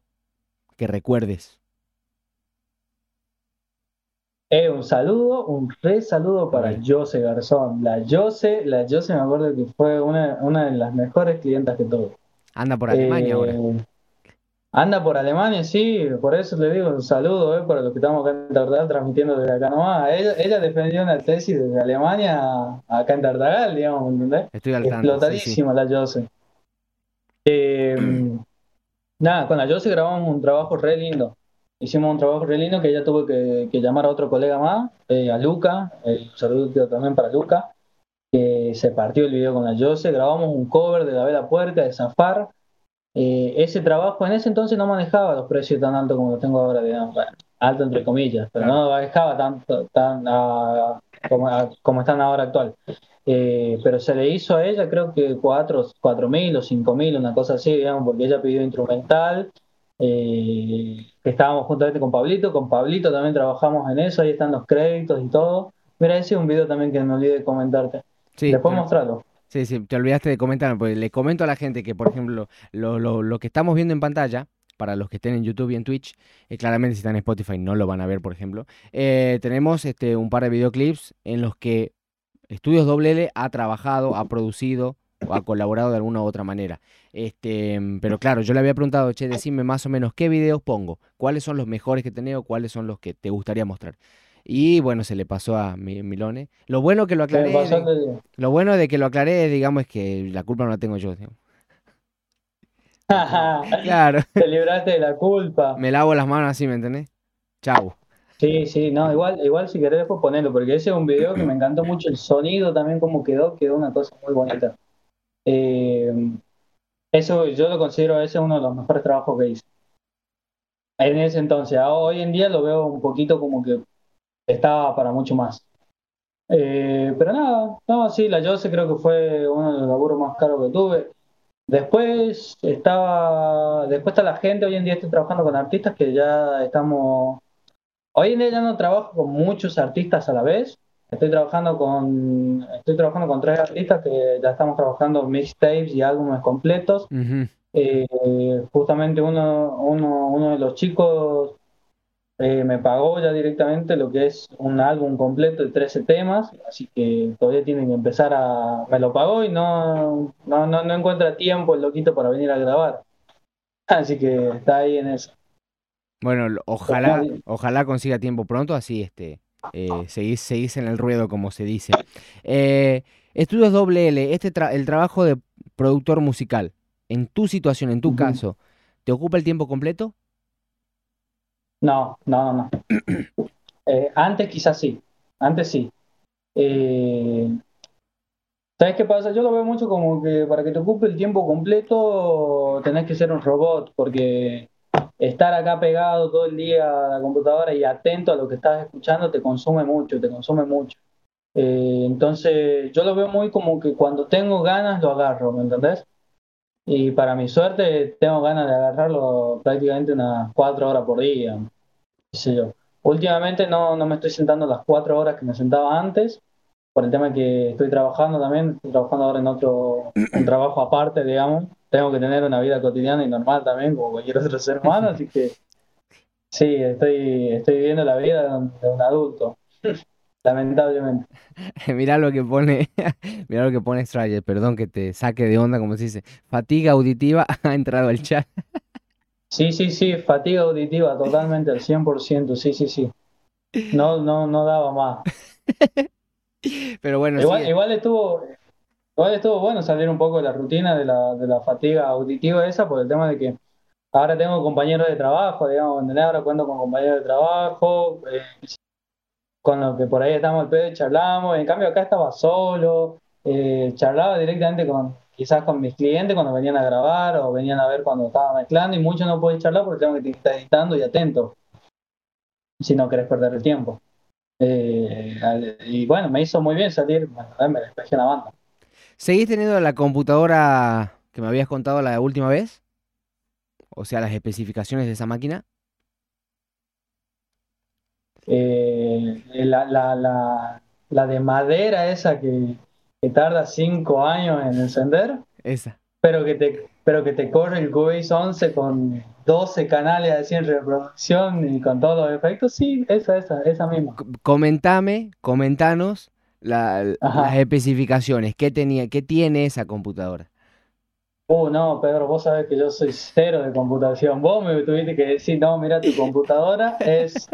que recuerdes? Eh, un saludo, un re saludo para Jose Garzón. La Jose, la Jose me acuerdo que fue una, una de las mejores clientas que tuve. Anda por Alemania ahora. Eh, Anda por Alemania, sí, por eso le digo un saludo eh, para los que estamos acá en Tartagal transmitiendo desde acá nomás. Ella, ella defendió una tesis desde Alemania acá en Tartagal, digamos, ¿entendés? Estoy al tanto. Explotadísima la Jose. Eh, nada, con la Jose grabamos un trabajo re lindo. Hicimos un trabajo re lindo que ella tuvo que, llamar a otro colega más, eh, a Luca, un saludo también para Luca, que se partió el video con la Jose. Grabamos un cover de La Vela Puerca, de Zafar eh, ese trabajo en ese entonces no manejaba los precios tan altos como los tengo ahora, digamos, alto entre comillas, pero no manejaba tanto tan, como, están ahora actual. Eh, pero se le hizo a ella creo que cuatro, cuatro mil o cinco mil, una cosa así, digamos, porque ella pidió instrumental, eh, que estábamos juntamente con Pablito, con Pablito también trabajamos en eso, ahí están los créditos y todo. Mira, ese es un video también que me olvidé de comentarte. Sí, Después mostrarlo. Sí, sí, te olvidaste de comentar, pues le comento a la gente que, por ejemplo, lo, lo, lo que estamos viendo en pantalla, para los que estén en YouTube y en Twitch, eh, claramente si están en Spotify no lo van a ver, por ejemplo, eh, tenemos este, un par de videoclips en los que Estudios WL ha trabajado, ha producido o ha colaborado de alguna u otra manera. Este, pero claro, yo le había preguntado, che, decime más o menos qué videos pongo, cuáles son los mejores que tenés o cuáles son los que te gustaría mostrar. Y bueno, se le pasó a Milone. Lo bueno que lo aclaré. lo bueno de que lo aclaré, digamos, es que la culpa no la tengo yo. claro. Te libraste de la culpa. Me lavo las manos así, ¿me entendés? Chau. Sí, sí, no, igual, igual si querés después ponerlo, porque ese es un video que me encantó mucho el sonido también como quedó, quedó una cosa muy bonita. Eh, eso yo lo considero ese uno de los mejores trabajos que hice. En ese entonces, hoy en día lo veo un poquito como que estaba para mucho más. Eh, pero nada, no, sí, la Jose creo que fue uno de los laburos más caros que tuve. Después estaba, después está la gente, hoy en día estoy trabajando con artistas que ya estamos, hoy en día ya no trabajo con muchos artistas a la vez, estoy trabajando con, estoy trabajando con tres artistas que ya estamos trabajando mixtapes y álbumes completos. Eh, justamente uno, uno, uno de los chicos eh, me pagó ya directamente lo que es un álbum completo de 13 temas, así que todavía tienen que empezar a... Me lo pagó y no, no, no, encuentra tiempo el loquito para venir a grabar. Así que está ahí en eso. Bueno, ojalá, ojalá consiga tiempo pronto, así este, eh, seguís, en el ruedo, como se dice. Eh, Estudios WL, este el trabajo de productor musical, en tu situación, en tu caso, ¿te ocupa el tiempo completo? No, no, no. Eh, antes quizás sí, antes sí. Eh, ¿Sabes qué pasa? Yo lo veo mucho como que para que te ocupe el tiempo completo tenés que ser un robot, porque estar acá pegado todo el día a la computadora y atento a lo que estás escuchando te consume mucho, te consume mucho. Eh, entonces yo lo veo muy como que cuando tengo ganas lo agarro, ¿me entendés? Y para mi suerte tengo ganas de agarrarlo prácticamente unas cuatro horas por día yo. Últimamente no, no me estoy sentando las cuatro horas que me sentaba antes, por el tema que estoy trabajando también, estoy trabajando ahora en otro, un trabajo aparte, digamos. Tengo que tener una vida cotidiana y normal también, como cualquier otro ser humano, así que sí, estoy, estoy viviendo la vida de un adulto. Lamentablemente. Mira lo que pone, mira lo que pone Strayer, perdón que te saque de onda, como se dice. Fatiga auditiva ha entrado al chat. Sí, sí, sí, fatiga auditiva totalmente al 100%, sí, sí, sí. No, no, no daba más. Pero bueno, igual, igual estuvo, igual estuvo bueno salir un poco de la rutina de la, de la fatiga auditiva esa por el tema de que ahora tengo compañeros de trabajo, digamos, ahora cuento con compañeros de trabajo, eh, con los que por ahí estamos al pedo charlamos, en cambio acá estaba solo, eh, charlaba directamente con, quizás con mis clientes cuando venían a grabar o venían a ver cuando estaba mezclando y mucho no puedes charlar porque tengo que estar editando y atento si no querés perder el tiempo. Eh, y bueno, me hizo muy bien salir, me despejé la banda. ¿Seguís teniendo la computadora que me habías contado la última vez? O sea, las especificaciones de esa máquina. Eh, la, la, la, la de madera esa que, tarda 5 años en encender. Esa. Pero que te, pero que te corre el Cubase 11 con 12 canales así en reproducción y con todos los efectos. Sí, esa, esa, esa misma. Comentame, comentanos las especificaciones. ¿Qué, tenía, ¿Qué tiene esa computadora? Uh, no, Pedro, vos sabés que yo soy cero de computación. Vos me tuviste que decir, no, mira, tu computadora es.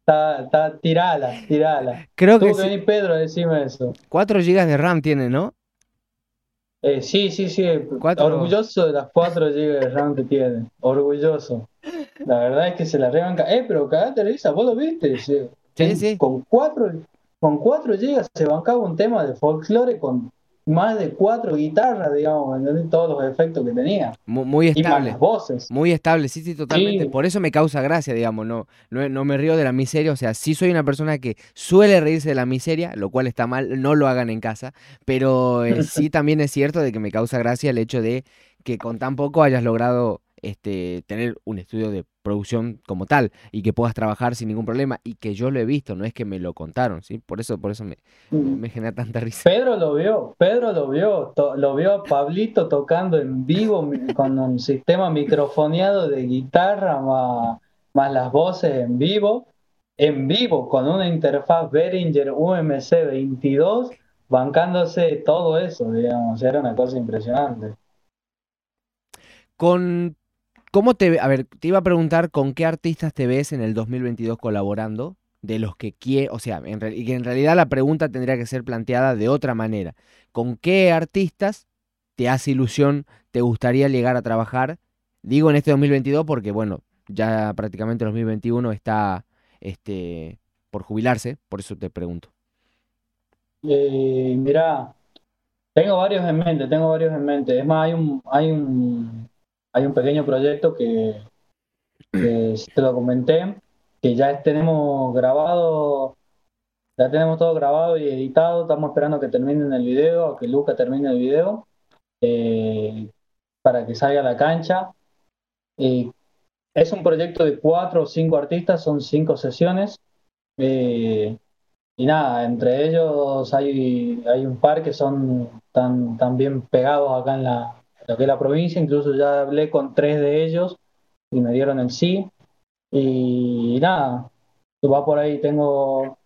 Está, está, tirala, tirala. Creo que, Tuvo que venir Pedro a decirme eso. 4 GB de RAM tiene, ¿no? Eh, sí, sí, sí. Cuatro. Orgulloso de las 4 GB de RAM que tiene. Orgulloso. La verdad es que se la rebanca. Eh, pero cagate risa, vos lo viste. Sí, Sí, sí. Con 4 con 4 GB se bancaba un tema de folclore con más de 4 guitarras, digamos, ¿entendés? Todos los efectos que tenía. Mu- Muy Y más estable. las voces. Muy estable, sí, sí, totalmente. Sí. Por eso me causa gracia, digamos, no, no, no me río de la miseria, o sea, sí soy una persona que suele reírse de la miseria, lo cual está mal, no lo hagan en casa, pero eh, sí también es cierto de que me causa gracia el hecho de que con tan poco hayas logrado este, tener un estudio de producción como tal y que puedas trabajar sin ningún problema y que yo lo he visto, no es que me lo contaron, ¿sí? Por eso, por eso me, me genera tanta risa. Pedro lo vio, Pedro lo vio, to- lo vio a Pablito tocando en vivo con un sistema microfoneado de guitarra más, más las voces en vivo, en vivo con una interfaz Behringer UMC 22, bancándose todo eso, digamos, era una cosa impresionante. Con, ¿cómo te, a ver, te iba a preguntar con qué artistas te ves en el 2022 colaborando, de los que quiere, o sea, en, y que en realidad la pregunta tendría que ser planteada de otra manera. ¿Con qué artistas te hace ilusión, te gustaría llegar a trabajar? Digo en este 2022 porque, bueno, ya prácticamente el 2021 está, este, por jubilarse, por eso te pregunto. Eh, mira, tengo varios en mente, tengo varios en mente. Es más, hay un, hay un, hay un pequeño proyecto que, que te lo comenté, que ya tenemos grabado, ya tenemos todo grabado y editado. Estamos esperando que terminen el video, a que Luca termine el video, eh, para que salga a la cancha. Eh, es un proyecto de cuatro o cinco artistas, son cinco sesiones. Eh, y nada, entre ellos hay, hay un par que son tan, tan bien pegados acá en la, lo que es la provincia, incluso ya hablé con tres de ellos y me dieron el sí. Y, nada, va por ahí, tengo,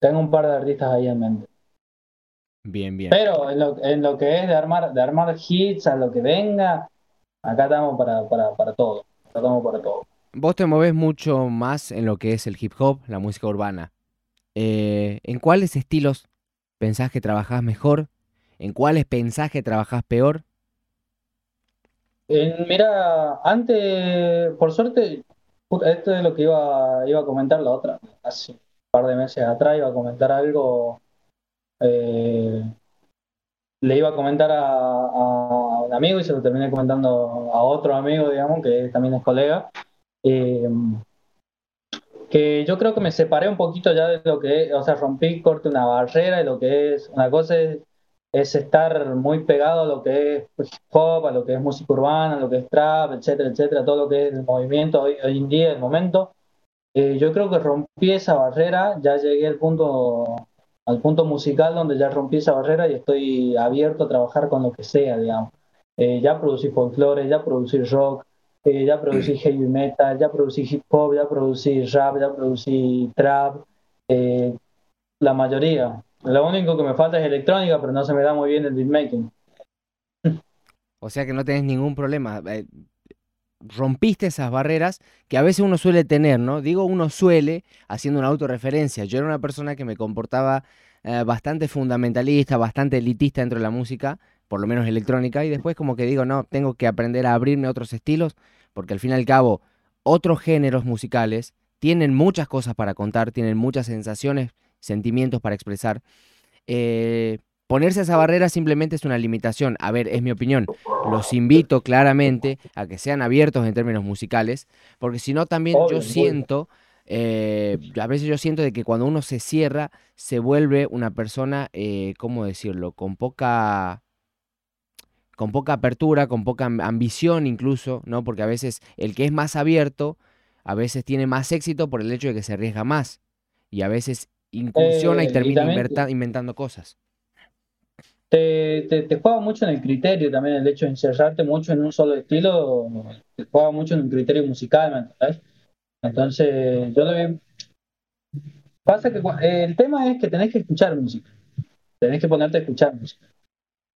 tengo un par de artistas ahí en mente. Bien, bien. Pero en lo, en lo que es de armar, de armar hits, a lo que venga, acá estamos para, para, para todo. Acá estamos para todo. Vos te movés mucho más en lo que es el hip hop, la música urbana. Eh, ¿en cuáles estilos pensás que trabajás mejor? ¿En cuáles pensás que trabajás peor? Eh, mira, antes, por suerte, esto es lo que iba, iba a comentar la otra, hace un par de meses atrás iba a comentar algo, eh, le iba a comentar a, a un amigo y se lo terminé comentando a otro amigo, digamos, que también es colega, eh, que yo creo que me separé un poquito ya de lo que es, o sea, rompí, corte una barrera de lo que es, una cosa es, es estar muy pegado a lo que es hip hop, a lo que es música urbana, a lo que es trap, etcétera, etcétera, todo lo que es el movimiento hoy, hoy en día, el momento. Eh, yo creo que rompí esa barrera, ya llegué al punto, al punto musical donde ya rompí esa barrera y estoy abierto a trabajar con lo que sea, digamos. Eh, ya producí folclore, ya producí rock, eh, ya producí heavy metal, ya producí hip hop, ya producí rap, ya producí trap, la mayoría. Lo único que me falta es electrónica, pero no se me da muy bien el beatmaking. O sea que no tenés ningún problema. eh, rompiste esas barreras que a veces uno suele tener, ¿no? Digo uno suele haciendo una autorreferencia. Yo era una persona que me comportaba eh, bastante fundamentalista, bastante elitista dentro de la música, por lo menos electrónica, y después como que digo, no, tengo que aprender a abrirme a otros estilos, porque al fin y al cabo, otros géneros musicales tienen muchas cosas para contar, tienen muchas sensaciones, sentimientos para expresar. Eh, ponerse esa barrera simplemente es una limitación. A ver, es mi opinión. Los invito claramente a que sean abiertos en términos musicales, porque si no también Obvio, yo siento, eh, a veces yo siento de que cuando uno se cierra, se vuelve una persona, eh, ¿cómo decirlo? Con poca, con poca apertura, con poca am- ambición incluso, ¿no? Porque a veces el que es más abierto, a veces tiene más éxito por el hecho de que se arriesga más y a veces incursiona y Eh, y termina inventando cosas. te, te, te juega mucho en el criterio también el hecho de encerrarte mucho en un solo estilo, te juega mucho en un criterio musical, ¿me entendés? Entonces, yo lo veo. Pasa que eh, el tema es que tenés que escuchar música, tenés que ponerte a escuchar música.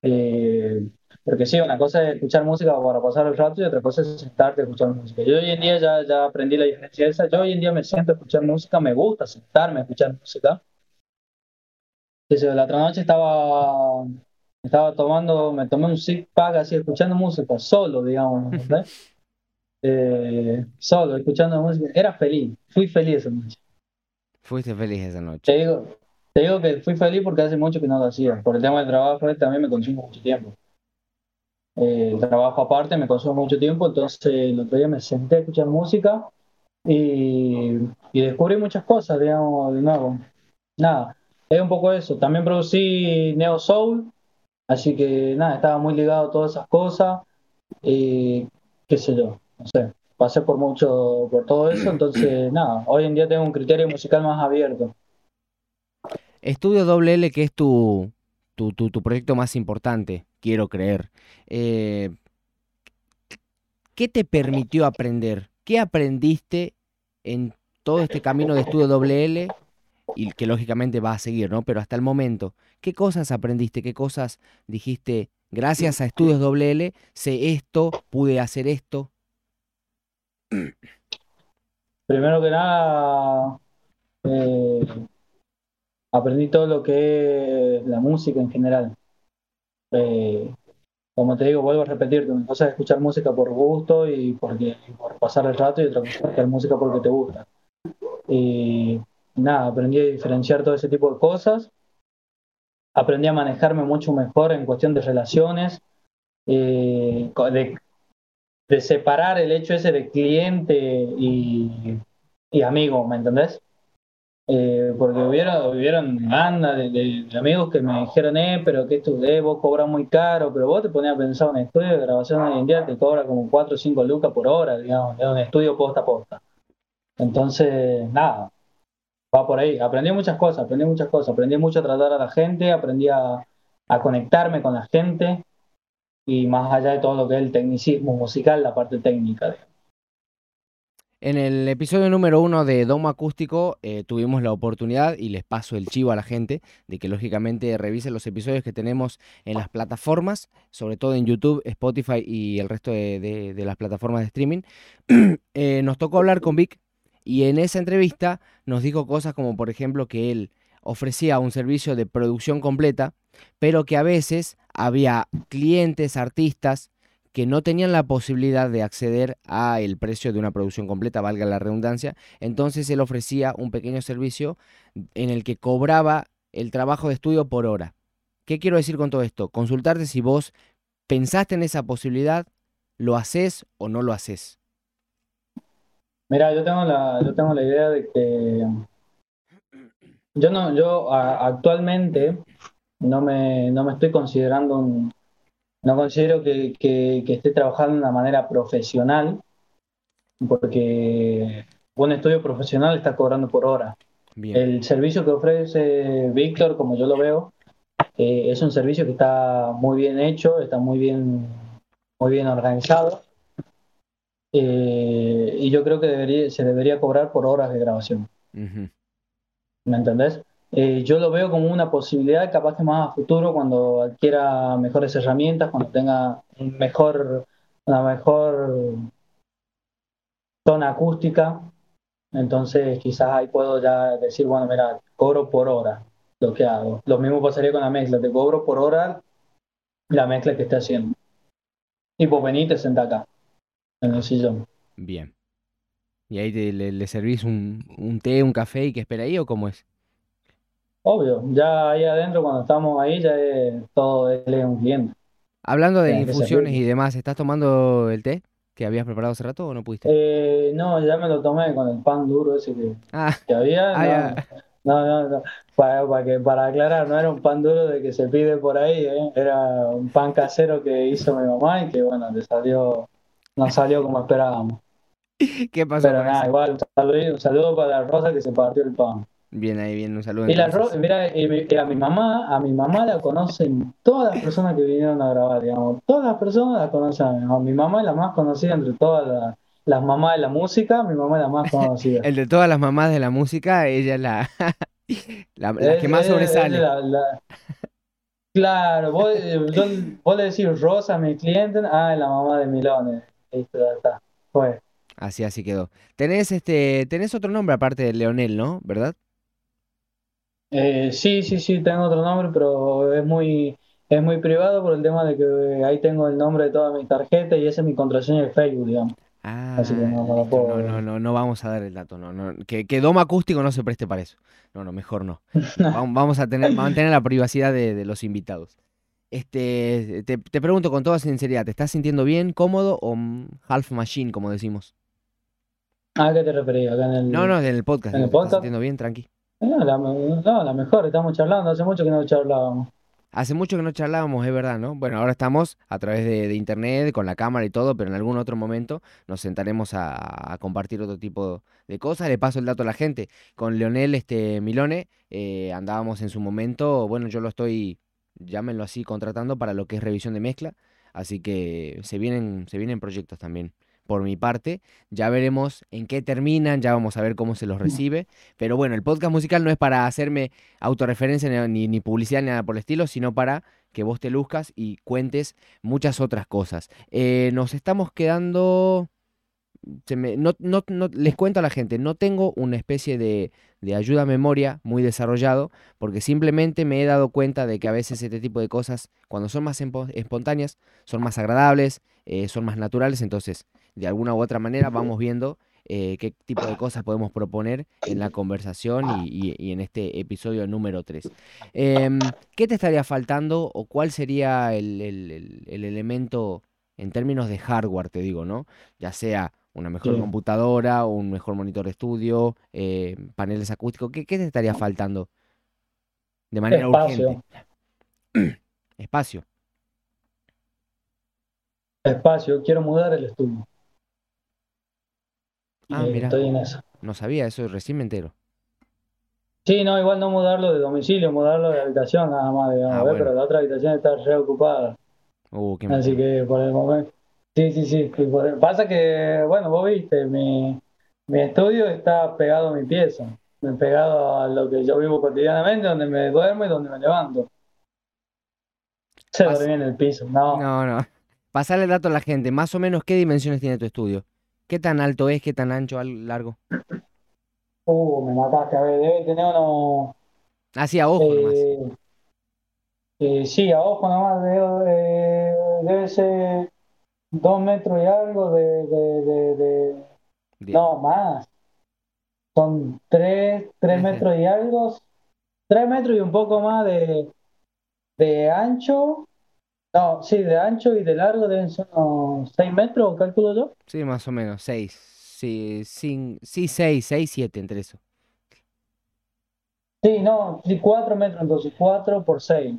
Eh, Porque sí, una cosa es escuchar música para pasar el rato y otra cosa es sentarte a escuchar música. Yo hoy en día ya, ya aprendí la diferencia esa. Yo hoy en día me siento a escuchar música, me gusta sentarme a escuchar música. Desde la otra noche estaba, estaba tomando, me tomé un six pack así, escuchando música, solo, digamos, eh, solo, escuchando música. Era feliz, fui feliz esa noche. Fuiste feliz esa noche. Te digo, te digo que fui feliz porque hace mucho que no lo hacía. Por el tema del trabajo eh, también me consumo mucho tiempo. Eh, trabajo aparte me consume mucho tiempo, entonces el otro día me senté a escuchar música y, y descubrí muchas cosas, digamos, de nuevo. Nada, es un poco eso. También producí Neo Soul, así que nada, estaba muy ligado a todas esas cosas. Y qué sé yo, no sé, pasé por mucho, por todo eso, entonces nada, hoy en día tengo un criterio musical más abierto. Estudio Doble L, que es tu, tu, tu, proyecto más importante, quiero creer. Eh, ¿Qué te permitió aprender? ¿Qué aprendiste en todo este camino de Estudio Doble L? Y que lógicamente va a seguir, ¿no? Pero hasta el momento, ¿qué cosas aprendiste? ¿Qué cosas dijiste? Gracias a Estudios Doble L, sé esto, pude hacer esto. Primero que nada, eh, aprendí todo lo que es la música en general. Eh, como te digo, vuelvo a repetirte, una cosa es escuchar música por gusto y porque, por pasar el rato y otra cosa es escuchar música porque te gusta. Y nada, aprendí a diferenciar todo ese tipo de cosas. Aprendí a manejarme mucho mejor en cuestión de relaciones, eh, de, separar el hecho ese de cliente y, y amigo, ¿me entendés? Eh, porque hubieron, hubieron anda de, de, de, amigos que me dijeron, eh, pero que esto, eh, vos cobras muy caro, pero vos te ponías a pensar un estudio de grabación hoy en día te cobra como 4 o 5 lucas por hora, digamos, de un estudio posta a posta. Entonces, nada, va por ahí. Aprendí muchas cosas, aprendí muchas cosas, aprendí mucho a tratar a la gente, aprendí a, a conectarme con la gente y más allá de todo lo que es el tecnicismo musical, la parte técnica. Digamos. En el episodio número uno de Domo Acústico eh, tuvimos la oportunidad, y les paso el chivo a la gente, de que lógicamente revisen los episodios que tenemos en las plataformas, sobre todo en YouTube, Spotify y el resto de, las plataformas de streaming. eh, nos tocó hablar con Vic y en esa entrevista nos dijo cosas como por ejemplo que él ofrecía un servicio de producción completa, pero que a veces había clientes, artistas, que no tenían la posibilidad de acceder a el precio de una producción completa, valga la redundancia, entonces él ofrecía un pequeño servicio en el que cobraba el trabajo de estudio por hora. ¿Qué quiero decir con todo esto? Consultarte si vos pensaste en esa posibilidad, lo haces o no lo haces. Mira, yo tengo la, yo tengo la idea de que yo no, yo actualmente no me, no me estoy considerando un, no considero que, que, que, esté trabajando de una manera profesional, porque un estudio profesional está cobrando por hora. Bien. El servicio que ofrece Víctor, como yo lo veo, eh, es un servicio que está muy bien hecho, está muy bien, muy bien organizado. Eh, y yo creo que debería, se debería cobrar por horas de grabación. Uh -huh. ¿Me entendés? Eh, yo lo veo como una posibilidad, capaz que más a futuro, cuando adquiera mejores herramientas, cuando tenga mejor, una mejor zona acústica, entonces quizás ahí puedo ya decir, bueno, mira, cobro por hora lo que hago. Lo mismo pasaría con la mezcla, te cobro por hora la mezcla que esté haciendo. Y pues vení te senta acá, en el sillón. Bien. ¿Y ahí te, le, le, servís un, un té, un café y que espera ahí o cómo es? Obvio, ya ahí adentro cuando estamos ahí ya es todo él es un cliente. Hablando de infusiones y demás, ¿estás tomando el té que habías preparado hace rato o no pudiste? Eh, no, ya me lo tomé con el pan duro ese que, ah. que había. Ah, no, no, no, no, Para, para, que, para aclarar, no era un pan duro de que se pide por ahí, ¿eh? era un pan casero que hizo mi mamá y que bueno, le salió, no salió como esperábamos. ¿Qué pasó? Pero nada, igual, un saludo, un saludo para la Rosa que se partió el pan. Bien ahí, bien, un saludo. Y la Ro mira, y a mi mamá, a mi mamá la conocen todas las personas que vinieron a grabar, digamos. Todas las personas la conocen a mi mamá. Mi mamá es la más conocida entre todas las, las mamás de la música, mi mamá es la más conocida. El de todas las mamás de la música, ella es la, la, la que más sobresale. La, la, Claro, vos, eh, yo- vos le decís Rosa mi cliente, ah, es la mamá de Milone. Listo, ya está. Fue. Así, así quedó. Tenés este, tenés otro nombre aparte de Leonel, ¿no? ¿Verdad? Eh, sí, sí, sí, tengo otro nombre, pero es muy, es muy privado por el tema de que ahí tengo el nombre de todas mis tarjetas y esa es mi contraseña de Facebook, digamos. Así que Ah, no, no puedo. no, no, no vamos a dar el dato, no, no. Que, que Doma Acústico no se preste para eso. No, no, mejor no. Vamos, a tener, mantener la privacidad de, de los invitados. Este, te, te pregunto con toda sinceridad, ¿te estás sintiendo bien, cómodo o half machine, como decimos? ¿A qué te referías? Acá en el, No, no, en el podcast, en el ¿te estás podcast. sintiendo bien, tranqui? No, la, no, la mejor, estamos charlando, hace mucho que no charlábamos. Hace mucho que no charlábamos, es verdad, ¿no? Bueno, ahora estamos a través de, internet, con la cámara y todo, pero en algún otro momento nos sentaremos a, a compartir otro tipo de cosas. Le paso el dato a la gente. Con Leonel este, Milone eh, andábamos en su momento, bueno, yo lo estoy, llámenlo así, contratando para lo que es revisión de mezcla. Así que se vienen, se vienen proyectos también por mi parte. Ya veremos en qué terminan, ya vamos a ver cómo se los recibe. Pero bueno, el podcast musical no es para hacerme autorreferencia ni, ni, publicidad ni nada por el estilo, sino para que vos te luzcas y cuentes muchas otras cosas. Eh, nos estamos quedando... se me- no, no- no- les cuento a la gente, no tengo una especie de, de ayuda a memoria muy desarrollado, porque simplemente me he dado cuenta de que a veces este tipo de cosas, cuando son más espontáneas, son más agradables, eh, son más naturales, entonces de alguna u otra manera vamos viendo eh, qué tipo de cosas podemos proponer en la conversación y, y- y en este episodio número 3. ¿qué te estaría faltando o cuál sería el, el- el- el elemento en términos de hardware, te digo, ¿no? Ya sea una mejor Sí. computadora, un mejor monitor de estudio, eh, paneles acústicos, ¿qué, qué te estaría faltando de manera urgente? Espacio, Espacio. espacio, quiero mudar el estudio. Ah, Eh, mira, estoy en eso. no sabía eso, recién me entero. Sí, no, igual no mudarlo de domicilio, mudarlo de habitación nada más, digamos, Ah. Pero la otra habitación está reocupada. Uh, qué Así que por el momento. Sí, sí, sí. Pasa que, bueno, vos viste, mi, mi estudio está pegado a mi pieza, pegado a lo que yo vivo cotidianamente, donde me duermo y donde me levanto. Se Pas- dormía en el piso, no. No, no. Pasarle el dato a la gente, más o menos qué dimensiones tiene tu estudio. ¿Qué tan alto es? ¿Qué tan ancho, largo? Uh, me mataste, a ver, debe tener unos. Así a ojo nomás. eh, eh, sí, a ojo nomás, debe, eh, debe ser dos metros y algo de, de, de, de-. No, más. Son tres, tres metros y algo. Tres metros y un poco más de, de ancho. No, sí, de ancho y de largo deben ser unos seis metros, calculo yo. Sí, más o menos, seis. Sí, cin- sí, seis, seis, siete entre eso. Sí, no, sí, cuatro metros, entonces cuatro por seis.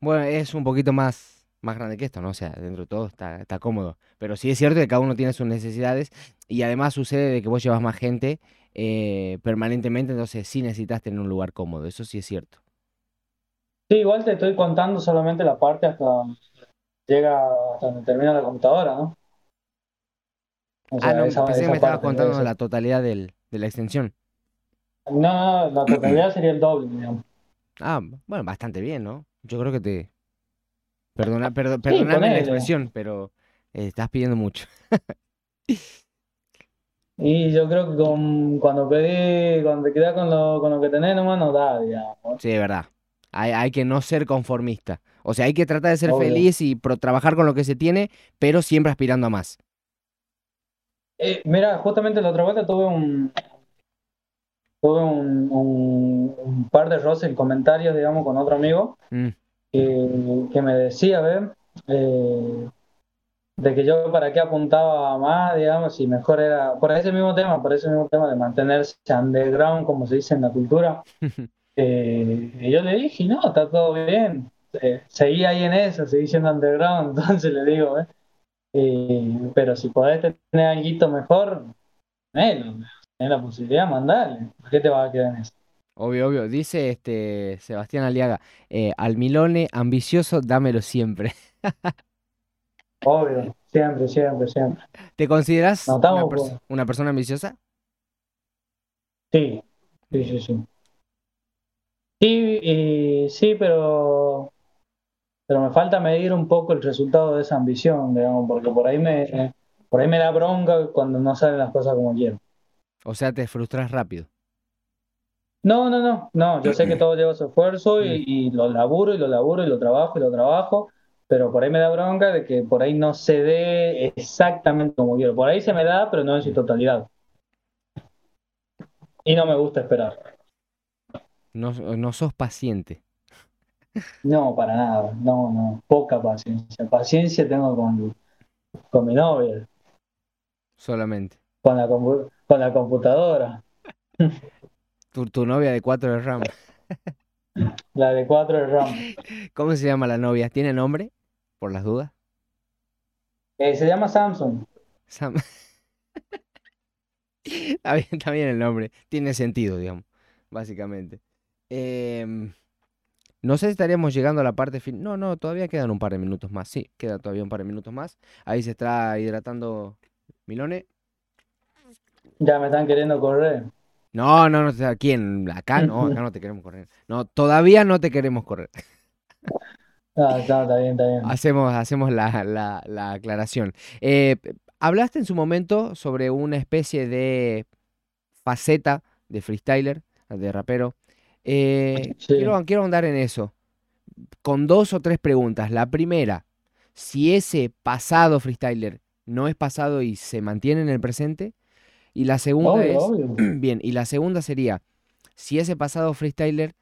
Bueno, es un poquito más, más grande que esto, ¿no? O sea, dentro de todo está, está cómodo. Pero sí es cierto que cada uno tiene sus necesidades y además sucede de que vos llevas más gente eh, permanentemente, entonces sí necesitas tener un lugar cómodo, eso sí es cierto. Sí, igual te estoy contando solamente la parte hasta llega, hasta donde termina la computadora, ¿no? O Ah, no, esa, pensé que me estabas parte, contando la totalidad del- de la extensión. No, no, la totalidad sería el doble, digamos. Ah, bueno, bastante bien, ¿no? Yo creo que te... Perdona, perdo- perdoname la ponele. expresión, pero eh, estás pidiendo mucho. Y yo creo que con, cuando pedí, cuando te quedas con lo, con lo que tenés nomás no da, digamos. Sí, de verdad. Hay, hay que no ser conformista. O sea, hay que tratar de ser Obvio. feliz y pro- trabajar con lo que se tiene, pero siempre aspirando a más. Eh, mira, justamente la otra vuelta tuve un tuve un, un, un par de roces en comentarios, digamos, con otro amigo Mm, que, que me decía, ¿ves? Eh, de que yo para qué apuntaba más, digamos, y mejor era, por ese mismo tema, por ese mismo tema de mantenerse underground, como se dice en la cultura. Eh, y yo le dije, no, está todo bien. Eh, seguí ahí en eso, seguí siendo underground, entonces le digo. Eh, pero si podés tener algo mejor, tenelo, tenés la posibilidad, mandale. ¿Por qué te vas a quedar en eso? Obvio, obvio. Dice este Sebastián Aliaga, eh, al Milone ambicioso, dámelo siempre. Obvio, siempre, siempre, siempre. ¿Te consideras una, persona ambiciosa? Sí, sí, sí, sí. Sí, y- sí, pero pero me falta medir un poco el resultado de esa ambición, digamos, porque por ahí me, por ahí me da bronca cuando no salen las cosas como quiero. O sea, te frustras rápido. No, no, no, no, yo sé que todo lleva su esfuerzo y, y lo laburo y lo laburo y lo trabajo y lo trabajo, pero por ahí me da bronca de que por ahí no se dé exactamente como quiero. Por ahí se me da, pero no en su totalidad. Y no me gusta esperar. No, no sos paciente. No, para nada, no, no, poca paciencia. Paciencia tengo con, con mi novia, Solamente. con la, compu- con la computadora, Tu, tu novia de 4 de RAM. la de 4 de RAM. ¿Cómo se llama la novia? ¿Tiene nombre? Por las dudas. Eh, se llama Samsung. Sam- Está bien, está bien el nombre. Tiene sentido, digamos, básicamente. Em, no sé si estaríamos llegando a la parte fin. No, no, todavía quedan un par de minutos más. Sí, queda todavía un par de minutos más. Ahí se está hidratando Milone. Ya me están queriendo correr. No, no, no, ¿a quién? Acá no, acá no te queremos correr. No, todavía no te queremos correr. Ah, está, está bien, está bien. Hacemos, hacemos la, la- la aclaración. Eh, hablaste en su momento sobre una especie de faceta de freestyler, de rapero. Eh, Sí. quiero, quiero ahondar en eso, con dos o tres preguntas. La primera, si ese pasado freestyler no es pasado y se mantiene en el presente. Y la segunda Obvio, es, obvio. bien, y la segunda sería, si ese pasado freestyler,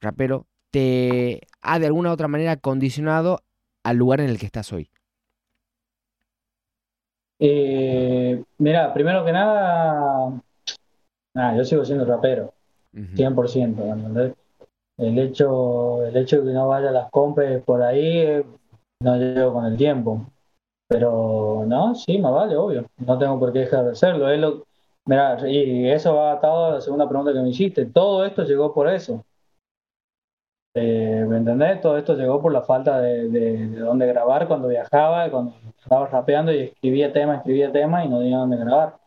rapero, te ha de alguna u otra manera condicionado al lugar en el que estás hoy. Eh, mira, primero que nada, ah, yo sigo siendo rapero. 100%, ¿me entendés? El hecho, el hecho que no vaya a las compras por ahí, no llego con el tiempo. Pero no, sí, más vale, obvio. No tengo por qué dejar de hacerlo. Y eso va atado a la segunda pregunta que me hiciste. Todo esto llegó por eso. Eh. Todo esto llegó por la falta de, de, de dónde grabar cuando viajaba, cuando estaba rapeando y escribía tema, escribía tema y no tenía dónde grabar.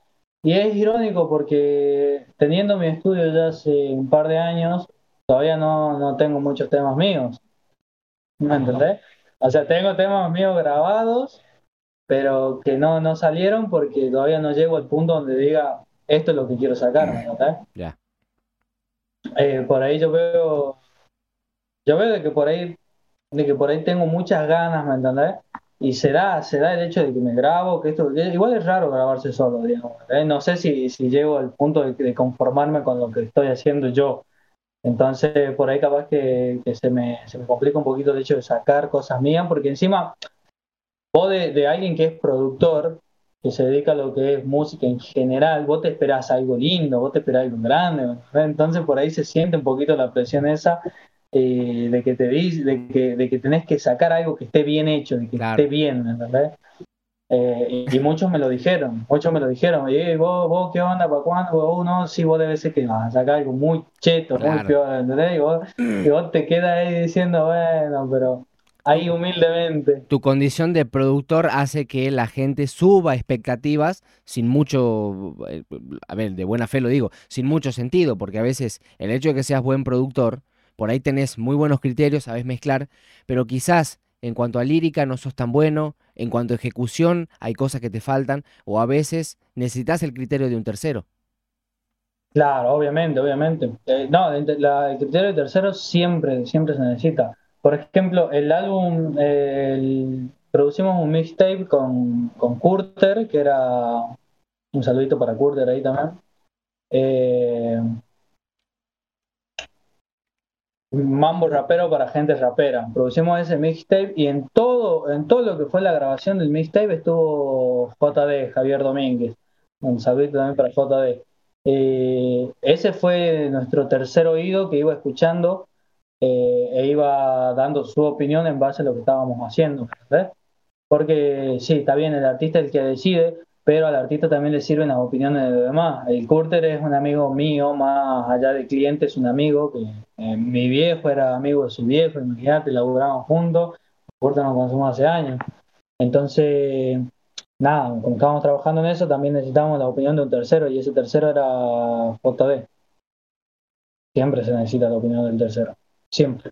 Y es irónico porque teniendo mi estudio ya hace un par de años, todavía no, no tengo muchos temas míos. ¿Me entendés? O sea, tengo temas míos grabados, pero que no, no salieron porque todavía no llego al punto donde diga esto es lo que quiero sacar, ¿me entendés? Ya. Eh, por ahí yo veo, yo veo de que por ahí, de que por ahí tengo muchas ganas, ¿me entendés? Y será, será el hecho de que me grabo, que esto, igual es raro grabarse solo, digamos, ¿eh? No sé si, si llego al punto de, de conformarme con lo que estoy haciendo yo. Entonces, por ahí capaz que, que se me, se me complica un poquito el hecho de sacar cosas mías, porque encima, vos de, de alguien que es productor, que se dedica a lo que es música en general, vos te esperás algo lindo, vos te esperás algo grande, entonces por ahí se siente un poquito la presión esa eh, de que te de que, de que tenés que sacar algo que esté bien hecho, de que Claro. esté bien, ¿me entendés? Eh, y, y muchos me lo dijeron, muchos me lo dijeron, y vos, vos, ¿qué onda? ¿Para cuándo? Vos, no, sí, vos debe ser que vas a sacar algo muy cheto, muy Claro. peor, ¿entendés? Y vos, y vos te quedas ahí diciendo, bueno, pero ahí humildemente. Tu condición de productor hace que la gente suba expectativas sin mucho, eh, a ver, de buena fe lo digo, sin mucho sentido, porque a veces el hecho de que seas buen productor, por ahí tenés muy buenos criterios, sabes mezclar, pero quizás en cuanto a lírica no sos tan bueno, en cuanto a ejecución hay cosas que te faltan, o a veces necesitas el criterio de un tercero. Claro, obviamente, obviamente. Eh, no, el, criterio de tercero siempre, siempre se necesita. Por ejemplo, el álbum, producimos un mixtape con, con Kurter, que era un saludito para Kurter ahí también. Eh, Mambo rapero para gente rapera. Producimos ese mixtape y en todo, en todo lo que fue la grabación del mixtape estuvo JD, Javier Domínguez. Un saludito también para JD. Eh, ese fue nuestro tercer oído que iba escuchando eh, e iba dando su opinión en base a lo que estábamos haciendo. ¿ves? Porque sí, está bien, el artista es el que decide, pero al artista también le sirven las opiniones de los demás. El Curter es un amigo mío, más allá de cliente, es un amigo que eh, mi viejo era amigo de su viejo, imagínate, laburamos juntos, Curter nos consumo hace años. Entonces, nada, como estábamos trabajando en eso, también necesitábamos la opinión de un tercero, y ese tercero era JD. Siempre se necesita la opinión del tercero, siempre.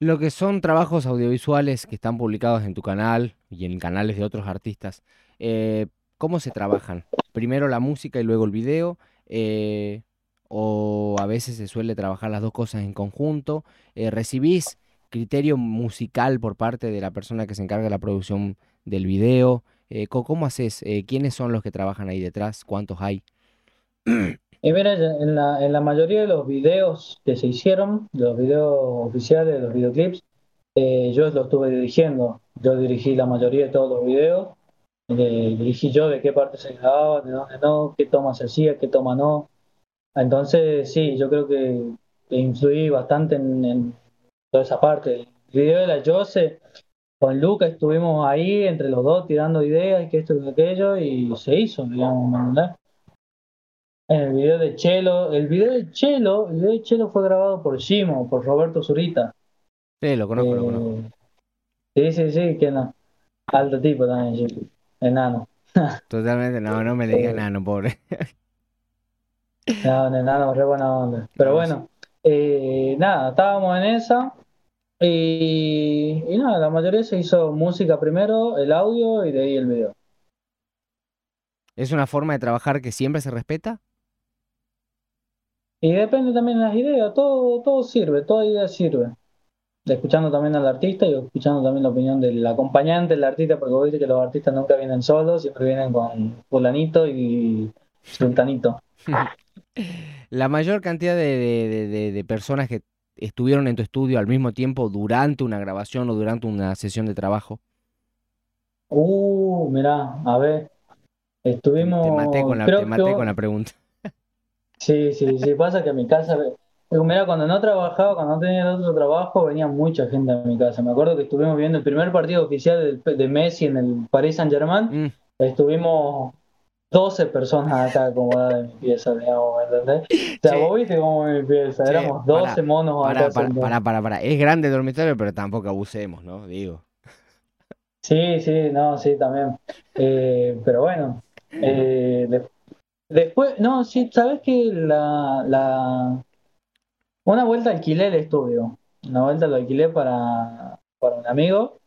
Lo que son trabajos audiovisuales que están publicados en tu canal y en canales de otros artistas, eh, ¿cómo se trabajan? Primero la música y luego el video, eh, o a veces se suele trabajar las dos cosas en conjunto. Eh, ¿Recibís criterio musical por parte de la persona que se encarga de la producción del video? ¿Cómo haces? ¿Quiénes son los que trabajan ahí detrás? ¿Cuántos hay? En la, en la mayoría de los videos que se hicieron, los videos oficiales, los videoclips, eh, yo lo estuve dirigiendo. Yo dirigí la mayoría de todos los videos. Eh, dirigí yo de qué parte se grababa, de dónde no, qué toma se hacía, qué toma no. Entonces, sí, yo creo que, influí bastante en, toda esa parte. El video de la Jose, con Luca estuvimos ahí entre los dos tirando ideas y que esto y aquello, y se hizo, digamos, ¿verdad? En el video de Chelo, el video de Chelo, el video de Chelo fue grabado por Shimo, por Roberto Zurita. Sí, lo conozco, lo conozco. Eh, sí, sí, sí, que no. Alto tipo también, enano. Totalmente, no, no me le digas enano, pobre. No, enano, re buena onda. Pero bueno, eh, nada, estábamos en esa. Y, y nada, la mayoría se hizo música primero, el audio y de ahí el video. ¿Es una forma de trabajar que siempre se respeta? Y depende también de las ideas, todo, todo sirve, toda idea sirve. Escuchando también al artista y escuchando también la opinión del acompañante del artista, porque vos viste que los artistas nunca vienen solos, siempre vienen con fulanito y sultanito. La mayor cantidad de, personas que estuvieron en tu estudio al mismo tiempo durante una grabación o durante una sesión de trabajo. Uh, mirá, a ver. Estuvimos. Te maté con la, te maté con la pregunta. Sí, sí, sí, pasa que a mi casa, mira, cuando no trabajaba, cuando no tenía otro trabajo, venía mucha gente a mi casa. Me acuerdo que estuvimos viendo el primer partido oficial de, Messi en el Paris Saint Germain. Mm. Estuvimos 12 personas acá acomodadas en mi pieza, digamos, ¿me entendés? O sea, vos viste cómo mi pieza, éramos 12 monos acá. Para, para, para, para, es grande el dormitorio, pero tampoco abusemos, ¿no? Digo. Sí, sí, no, sí, también. Eh, pero bueno, eh, Después, no, sí, sabes que la, la... Una vuelta alquilé el estudio. Una vuelta lo alquilé para, para un amigo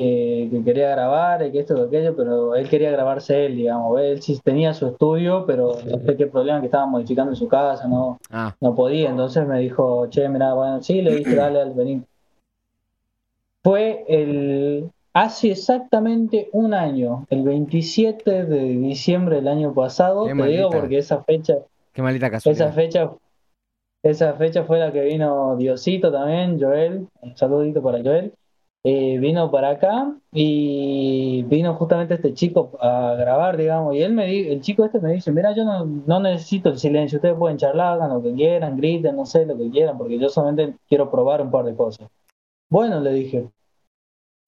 que, quería grabar y que esto y aquello, pero él quería grabarse él, digamos. Él sí tenía su estudio, pero no sé qué problema que estaba modificando en su casa, no, ah. no podía. Entonces me dijo, che, mira, bueno, sí, le dije, dale, al venir. Fue el, Hace exactamente un año, el 27 de diciembre del año pasado, te digo porque esa fecha, Qué maldita esa fecha, esa fecha fue la que vino Diosito también, Joel, un saludito para Joel, eh, vino para acá y vino justamente este chico a grabar, digamos, y él me el chico este me dice, mira, yo no, no necesito el silencio, ustedes pueden charlar, hagan lo que quieran, griten, no sé, lo que quieran, porque yo solamente quiero probar un par de cosas. Bueno, le dije,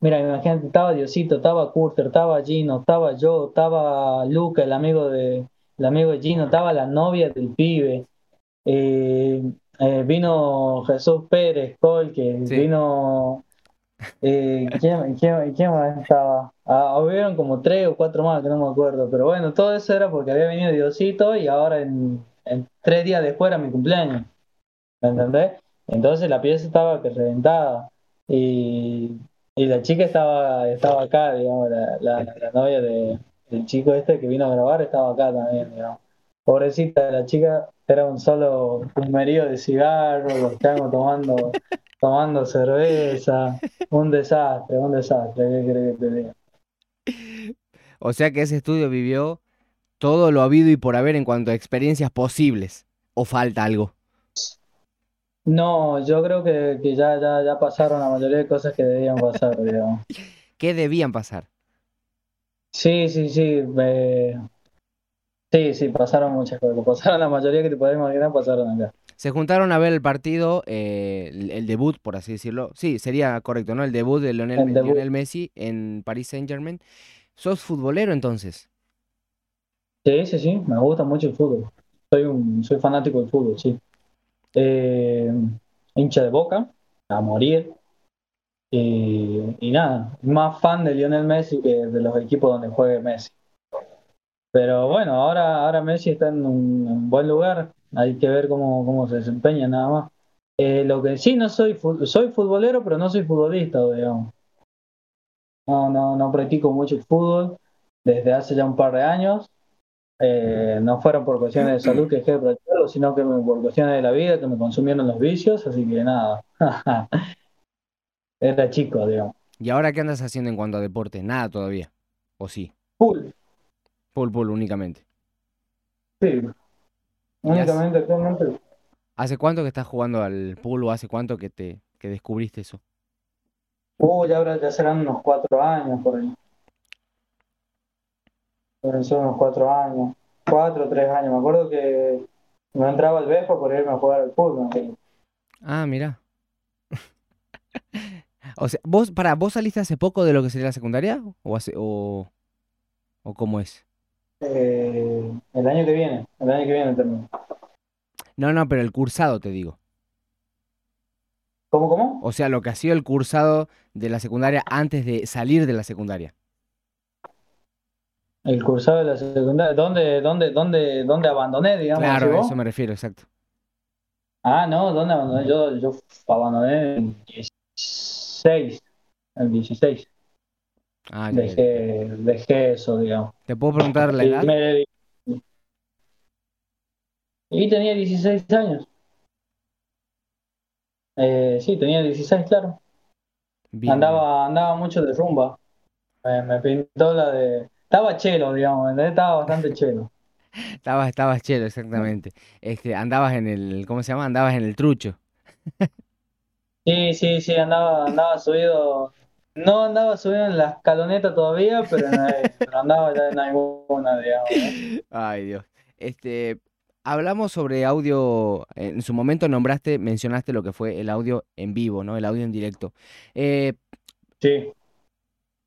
Mira, imagínate, estaba Diosito, estaba Curter, estaba Gino, estaba yo, estaba Luca, el amigo de, el amigo de Gino, estaba la novia del pibe. Eh, eh, vino Jesús Pérez, Colque, vino. Eh, ¿quién, quién, más estaba? Ah, hubieron como tres o cuatro más que no me acuerdo, pero bueno, todo eso era porque había venido Diosito y ahora en, tres días después era mi cumpleaños. ¿Me entendés? Entonces la pieza estaba que reventada. Y y la chica estaba, estaba acá, digamos, la, la, novia de, del chico este que vino a grabar estaba acá también, digamos. Pobrecita, la chica era un solo fumerío de cigarros, los estábamos tomando, tomando cerveza, un desastre, un desastre, ¿qué crees que te diga? O sea que ese estudio vivió todo lo habido y por haber en cuanto a experiencias posibles, o falta algo. No, yo creo que, ya, ya, ya pasaron la mayoría de cosas que debían pasar, digamos. ¿Qué debían pasar? Sí, sí, sí. Sí, sí, pasaron muchas cosas. Pasaron la mayoría que te podés imaginar, pasaron acá. Se juntaron a ver el partido, eh, el, debut, por así decirlo. Sí, sería correcto, ¿no? El debut de Lionel, Messi en Paris Saint Germain. ¿Sos futbolero entonces? Sí, sí, sí, me gusta mucho el fútbol. Soy un, soy fanático del fútbol, sí eh, hincha de boca, a morir. Y, nada, más fan de Lionel Messi que de los equipos donde juegue Messi. Pero bueno, ahora, ahora Messi está en un, buen lugar, hay que ver cómo, cómo se desempeña nada más. Eh, lo que sí, no soy, soy futbolero, pero no soy futbolista, digamos. No, no, no practico mucho el fútbol desde hace ya un par de años. Eh, no fueron por cuestiones de salud que dejé de practicarlo, sino que por cuestiones de la vida que me consumieron los vicios, así que nada. Era chico, digamos. ¿Y ahora qué andas haciendo en cuanto a deporte? Nada todavía. ¿O sí? Pool. Pool, pool, únicamente. Sí. Únicamente, actualmente. ¿Hace cuánto que estás jugando al pool o hace cuánto que te que descubriste eso? Uh, ya ahora ya serán unos cuatro años por ahí. Son unos cuatro años. Cuatro o tres años. Me acuerdo que no entraba al Vespa por irme a jugar al pool. Ah, mira. O sea, vos, para, ¿vos saliste hace poco de lo que sería la secundaria? ¿O, hace, o, o cómo es? Eh, el año que viene, el año que viene termino. No, no, pero el cursado te digo. ¿Cómo, cómo? O sea, lo que ha sido el cursado de la secundaria antes de salir de la secundaria. El cursado de la secundaria, ¿dónde, dónde, dónde, dónde abandoné, digamos? Claro, a eso me refiero, exacto. Ah, no, ¿dónde abandoné? Yo, yo abandoné en 16, el 16. Ah. Dejé, dejé eso, digamos. ¿Te puedo preguntar la edad? y tenía 16 años. Eh, sí, tenía 16, claro. Bien. Andaba, andaba mucho de rumba. Me, me pintó la de. Estaba chelo, digamos. Estaba bastante chelo. Estabas, estabas chelo, exactamente. Este, andabas en el, ¿cómo se llama? Andabas en el trucho. Sí, sí, sí, andaba, andaba subido. No andaba subido en la escaloneta todavía, pero, pero andaba ya en alguna, digamos. Ay, Dios. Este, hablamos sobre audio, en su momento nombraste, mencionaste lo que fue el audio en vivo, ¿no? El audio en directo. Eh, Sí,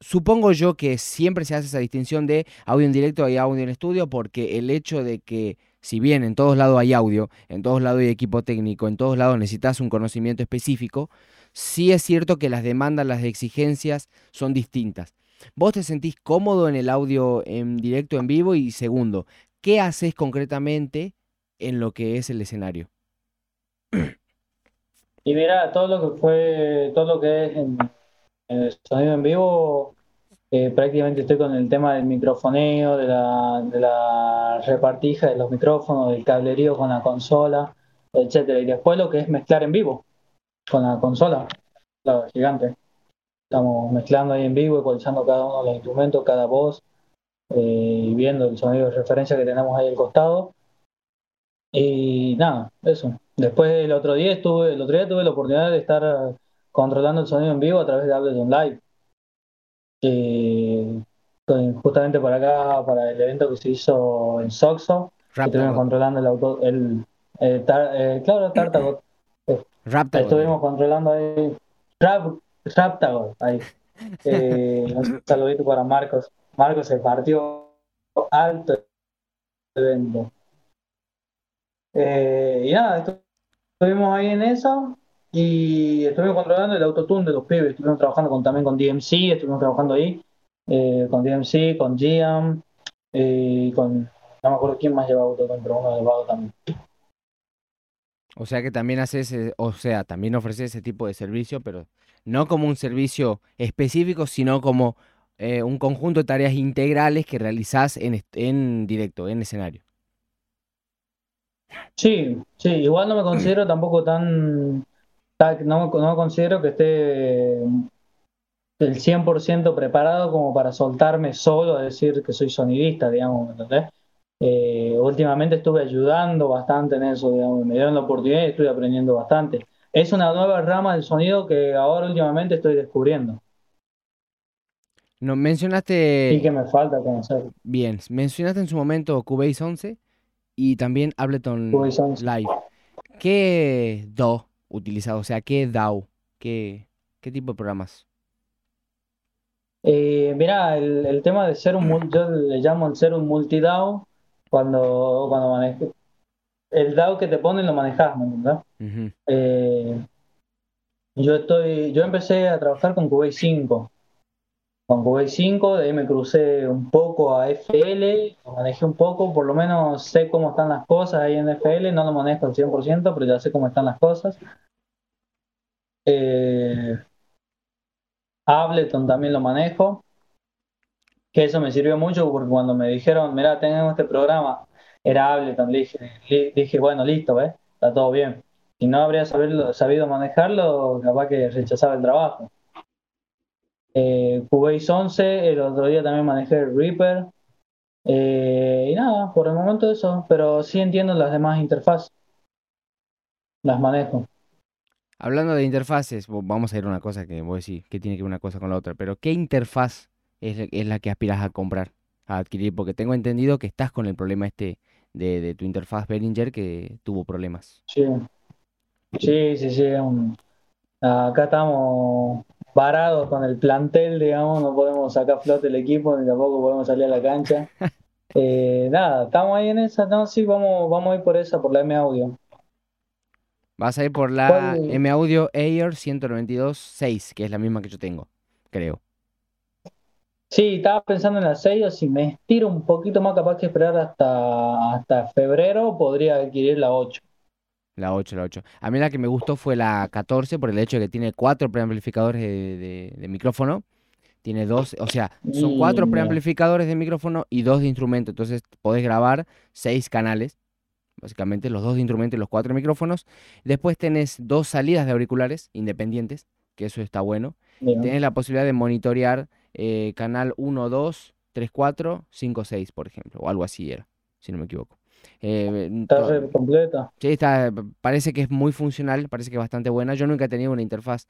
supongo yo que siempre se hace esa distinción de audio en directo y audio en estudio, porque el hecho de que, si bien en todos lados hay audio, en todos lados hay equipo técnico, en todos lados necesitas un conocimiento específico, sí es cierto que las demandas, las exigencias son distintas. ¿Vos te sentís cómodo en el audio en directo, en vivo? Y segundo, ¿qué haces concretamente en lo que es el escenario? y mira, todo lo que fue, todo lo que es en, en el sonido en vivo, eh, prácticamente estoy con el tema del microfoneo, de la, repartija de los micrófonos, del cablerío con la consola, etcétera. Y después lo que es mezclar en vivo con la consola, la gigante. Estamos mezclando ahí en vivo, ecualizando cada uno de los instrumentos, cada voz, eh, y viendo el sonido de referencia que tenemos ahí al costado. Y nada, eso. Después el otro día estuve, el otro día tuve la oportunidad de estar eh, controlando el sonido en vivo a través de Ableton Live. Eh, justamente para acá, para el evento que se hizo en Soxo, estuvimos controlando el auto, el, el tar- eh, claro, Tartagot. Raptagot. Estuvimos controlando ahí. Rap, Raptagot, ahí. Eh, un saludito para Marcos. Marcos se partió alto evento. Eh, y nada, estu- estuvimos ahí en eso y estuvimos controlando el autotune de los pibes. Estuvimos trabajando con, también con DMC, estuvimos trabajando ahí eh, con DMC, con Giam, eh, con. No me acuerdo quién más llevaba autotune, pero uno llevado también. O sea que también haces, o sea, también ofreces ese tipo de servicio, pero no como un servicio específico, sino como eh, un conjunto de tareas integrales que realizás en, en directo, en escenario. Sí, sí, igual no me considero tampoco tan, tan- no, me- no considero que esté el 100% preparado como para soltarme solo a decir que soy sonidista, digamos, ¿me entendés? Eh, últimamente estuve ayudando bastante en eso, digamos, me dieron la oportunidad y estoy aprendiendo bastante. Es una nueva rama del sonido que ahora últimamente estoy descubriendo No, y mencionaste, que me falta conocer. bien, mencionaste en su momento Cubase 11 y también Ableton Cubase 11. Live. ¿Qué DAW utilizado? O sea, ¿qué DAW? ¿Qué, qué tipo de programas? Eh, mirá, el, el tema de ser un, yo le llamo el ser un multi-DAW cuando, cuando manejo. El DAW que te ponen lo manejas, ¿me. Eh, yo estoy, yo empecé a trabajar con Cubase 5. Con Cubase 5, de ahí me crucé un poco a FL, lo manejé un poco, por lo menos sé cómo están las cosas ahí en FL, no lo manejo al 100%, pero ya sé cómo están las cosas. Eh, Ableton también lo manejo. Que eso me sirvió mucho porque cuando me dijeron, mira, tenemos este programa, era Ableton, dije, dije bueno, listo, ¿ves? Está todo bien. Si no habría sabido, manejarlo, capaz que rechazaba el trabajo. Eh, Cubase 11, el otro día también manejé Reaper. Eh, y nada, por el momento eso, pero sí entiendo las demás interfaces. Las manejo. Hablando de interfaces, vamos a ir a una cosa que voy a decir, que tiene que ver una cosa con la otra, pero ¿qué interfaz es, la que aspiras a comprar, a adquirir? Porque tengo entendido que estás con el problema este de, tu interfaz Behringer que tuvo problemas. Sí, sí, sí, sí. acá estamos varados con el plantel, digamos, no podemos sacar flote el equipo, ni tampoco podemos salir a la cancha. Eh, nada, estamos ahí en esa, no, sí, vamos, vamos a ir por esa, por la M Audio. Vas a ir por la M Audio Air 192.6, que es la misma que yo tengo, creo. Sí, estaba pensando en la 6 o si me estiro un poquito más capaz que esperar hasta, hasta febrero, podría adquirir la 8. La 8, la 8. A mí la que me gustó fue la 14 por el hecho de que tiene cuatro preamplificadores de, micrófono. Tiene dos, o sea, son cuatro preamplificadores de micrófono y dos de instrumento. Entonces podés grabar seis canales, básicamente los dos de instrumento y los cuatro micrófonos. Después tenés dos salidas de auriculares independientes, que eso está bueno. Tienes la posibilidad de monitorear eh, canal 1, 2, 3, 4, 5, 6, por ejemplo, o algo así era, si no me equivoco. Eh, está completa. Sí, está, parece que es muy funcional, parece que es bastante buena. Yo nunca he tenido una interfaz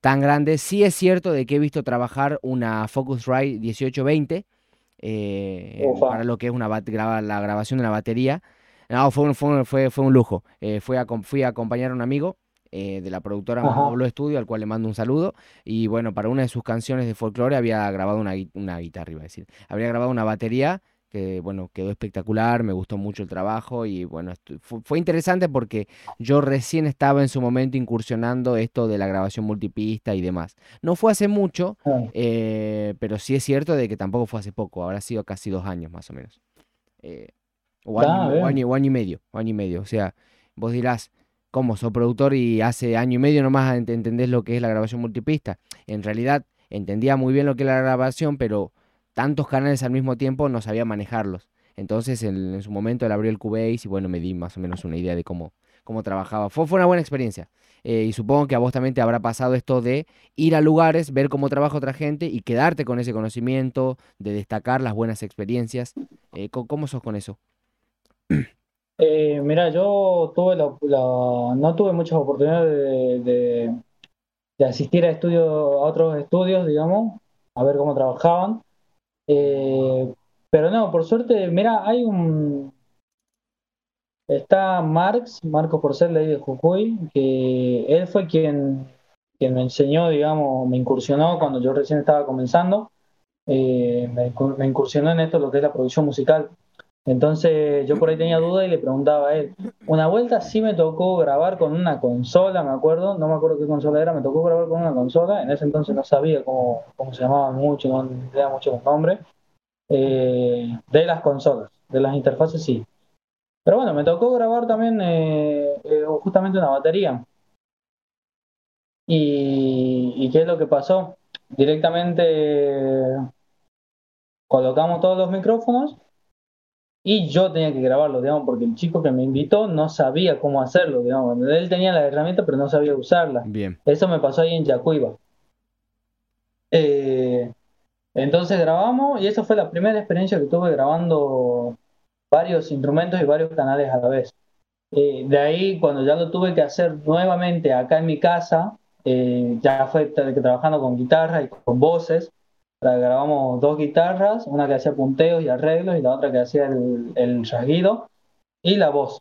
tan grande. Sí es cierto de que he visto trabajar una Focusrite 1820 eh, para lo que es una la grabación de una batería. No, fue un, fue, fue, un lujo. Eh, fui, a, fui a acompañar a un amigo eh, de la productora Moblo Studio, al cual le mando un saludo. Y bueno, para una de sus canciones de folclore había grabado una, una guitarra, iba a decir. Habría grabado una batería que bueno, quedó espectacular, me gustó mucho el trabajo y bueno, fue, interesante porque yo recién estaba en su momento incursionando esto de la grabación multipista y demás. No fue hace mucho, eh, pero sí es cierto de que tampoco fue hace poco, habrá sido casi dos años más o menos. Eh, o, año, año, y medio, o año y medio. O sea, vos dirás, Sos productor y hace año y medio nomás entendés lo que es la grabación multipista. En realidad entendía muy bien lo que era la grabación, pero tantos canales al mismo tiempo no sabía manejarlos. Entonces en, su momento él abrió el Cubase y bueno, me di más o menos una idea de cómo, cómo trabajaba. Fue, fue una buena experiencia. Eh, y supongo que a vos también te habrá pasado esto de ir a lugares, ver cómo trabaja otra gente y quedarte con ese conocimiento, de destacar las buenas experiencias. Eh, ¿Cómo sos con eso? Eh, mira, yo tuve la, no tuve muchas oportunidades de, de, asistir a estudios, a otros estudios, digamos, a ver cómo trabajaban. Eh, pero no, por suerte, mira, hay un... Está Marx, Marcos Porcel de Jujuy, que él fue quien, quien me enseñó, digamos, me incursionó cuando yo recién estaba comenzando, eh, me, me, incursionó en esto, lo que es la producción musical. Entonces yo por ahí tenía duda y le preguntaba a él. Una vuelta sí me tocó grabar con una consola, me acuerdo, no me acuerdo qué consola era, me tocó grabar con una consola, en ese entonces no sabía cómo, cómo se llamaban mucho, no tenía mucho los nombres, eh, de las consolas, de las interfaces sí. Pero bueno, me tocó grabar también eh, eh, justamente una batería. Y, ¿Y qué es lo que pasó? Directamente colocamos todos los micrófonos y yo tenía que grabarlo, digamos, porque el chico que me invitó no sabía cómo hacerlo, digamos. Él tenía la herramienta, pero no sabía usarla. Bien. Eso me pasó ahí en Yacuiba. Eh, entonces grabamos y esa fue la primera experiencia que tuve grabando varios instrumentos y varios canales a la vez. Eh, de ahí, cuando ya lo tuve que hacer nuevamente acá en mi casa, eh, ya fue trabajando con guitarra y con voces, grabamos dos guitarras, una que hacía punteos y arreglos y la otra que hacía el, el rasguido y la voz.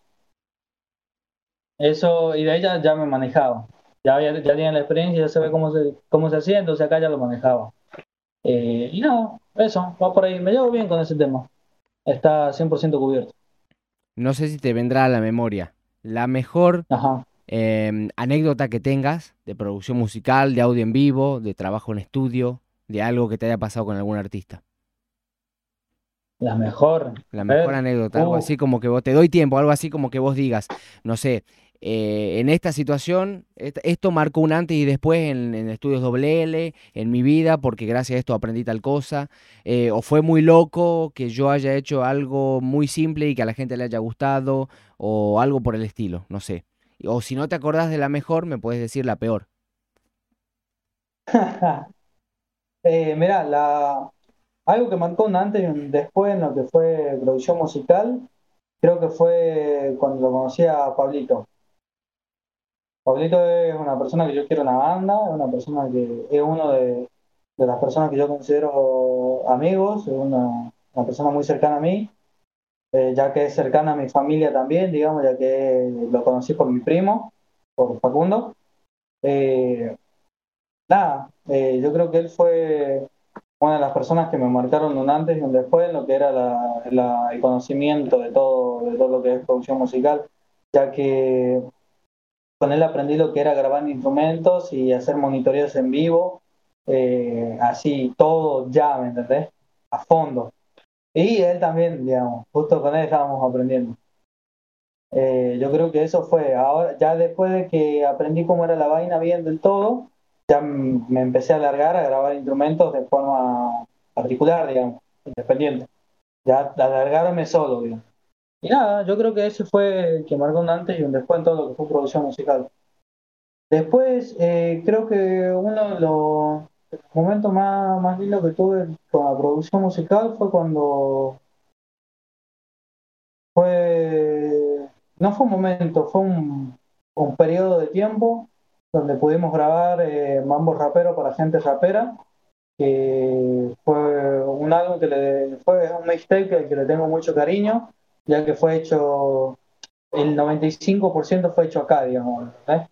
Eso, y de ahí ya, me manejaba. Ya, ya, tenía la experiencia, ya sabía cómo se, cómo se hacía, entonces acá ya lo manejaba. Eh, y nada, eso, va por ahí. Me llevo bien con ese tema. Está 100% cubierto. No sé si te vendrá a la memoria la mejor em, anécdota que tengas de producción musical, de audio en vivo, de trabajo en estudio, de algo que te haya pasado con algún artista? La mejor. La mejor anécdota, algo así como que vos te doy tiempo, algo así como que vos digas, no sé, eh, en esta situación, esto marcó un antes y después en, estudios WL, en mi vida, porque gracias a esto aprendí tal cosa, eh, o fue muy loco que yo haya hecho algo muy simple y que a la gente le haya gustado, o algo por el estilo, no sé. O si no te acordás de la mejor, me puedes decir la peor. eh, mira, la... algo que marcó un antes y un después en lo que fue producción musical, creo que fue cuando lo conocí a Pablito. Pablito es una persona que yo quiero en la banda, es una persona que es uno de, las personas que yo considero amigos, es una, persona muy cercana a mí, eh, ya que es cercana a mi familia también, digamos, ya que lo conocí por mi primo, por Facundo. Eh, nada, eh, yo creo que él fue una de las personas que me marcaron un antes y un después en lo que era el conocimiento de todo, de todo lo que es producción musical, ya que con él aprendí lo que era grabar instrumentos y hacer monitoreos en vivo, eh, así todo ya, ¿me entendés? A fondo. Y él también, digamos, justo con él estábamos aprendiendo. Eh, yo creo que eso fue, ahora ya después de que aprendí cómo era la vaina bien del todo, ya me empecé a alargar a grabar instrumentos de forma particular, digamos, independiente. Ya alargarme solo, digamos. Y nada, yo creo que ese fue el que marcó un antes y un después en todo lo que fue producción musical. Después, eh, creo que uno de los momentos más, más lindos que tuve con la producción musical fue cuando fue, no fue un momento, fue un, un periodo de tiempo donde pudimos grabar eh, Mambo Rapero para gente rapera, que fue un álbum que le fue un mixtape que, que le tengo mucho cariño ya que fue hecho, el 95% fue hecho acá, digamos, ¿eh?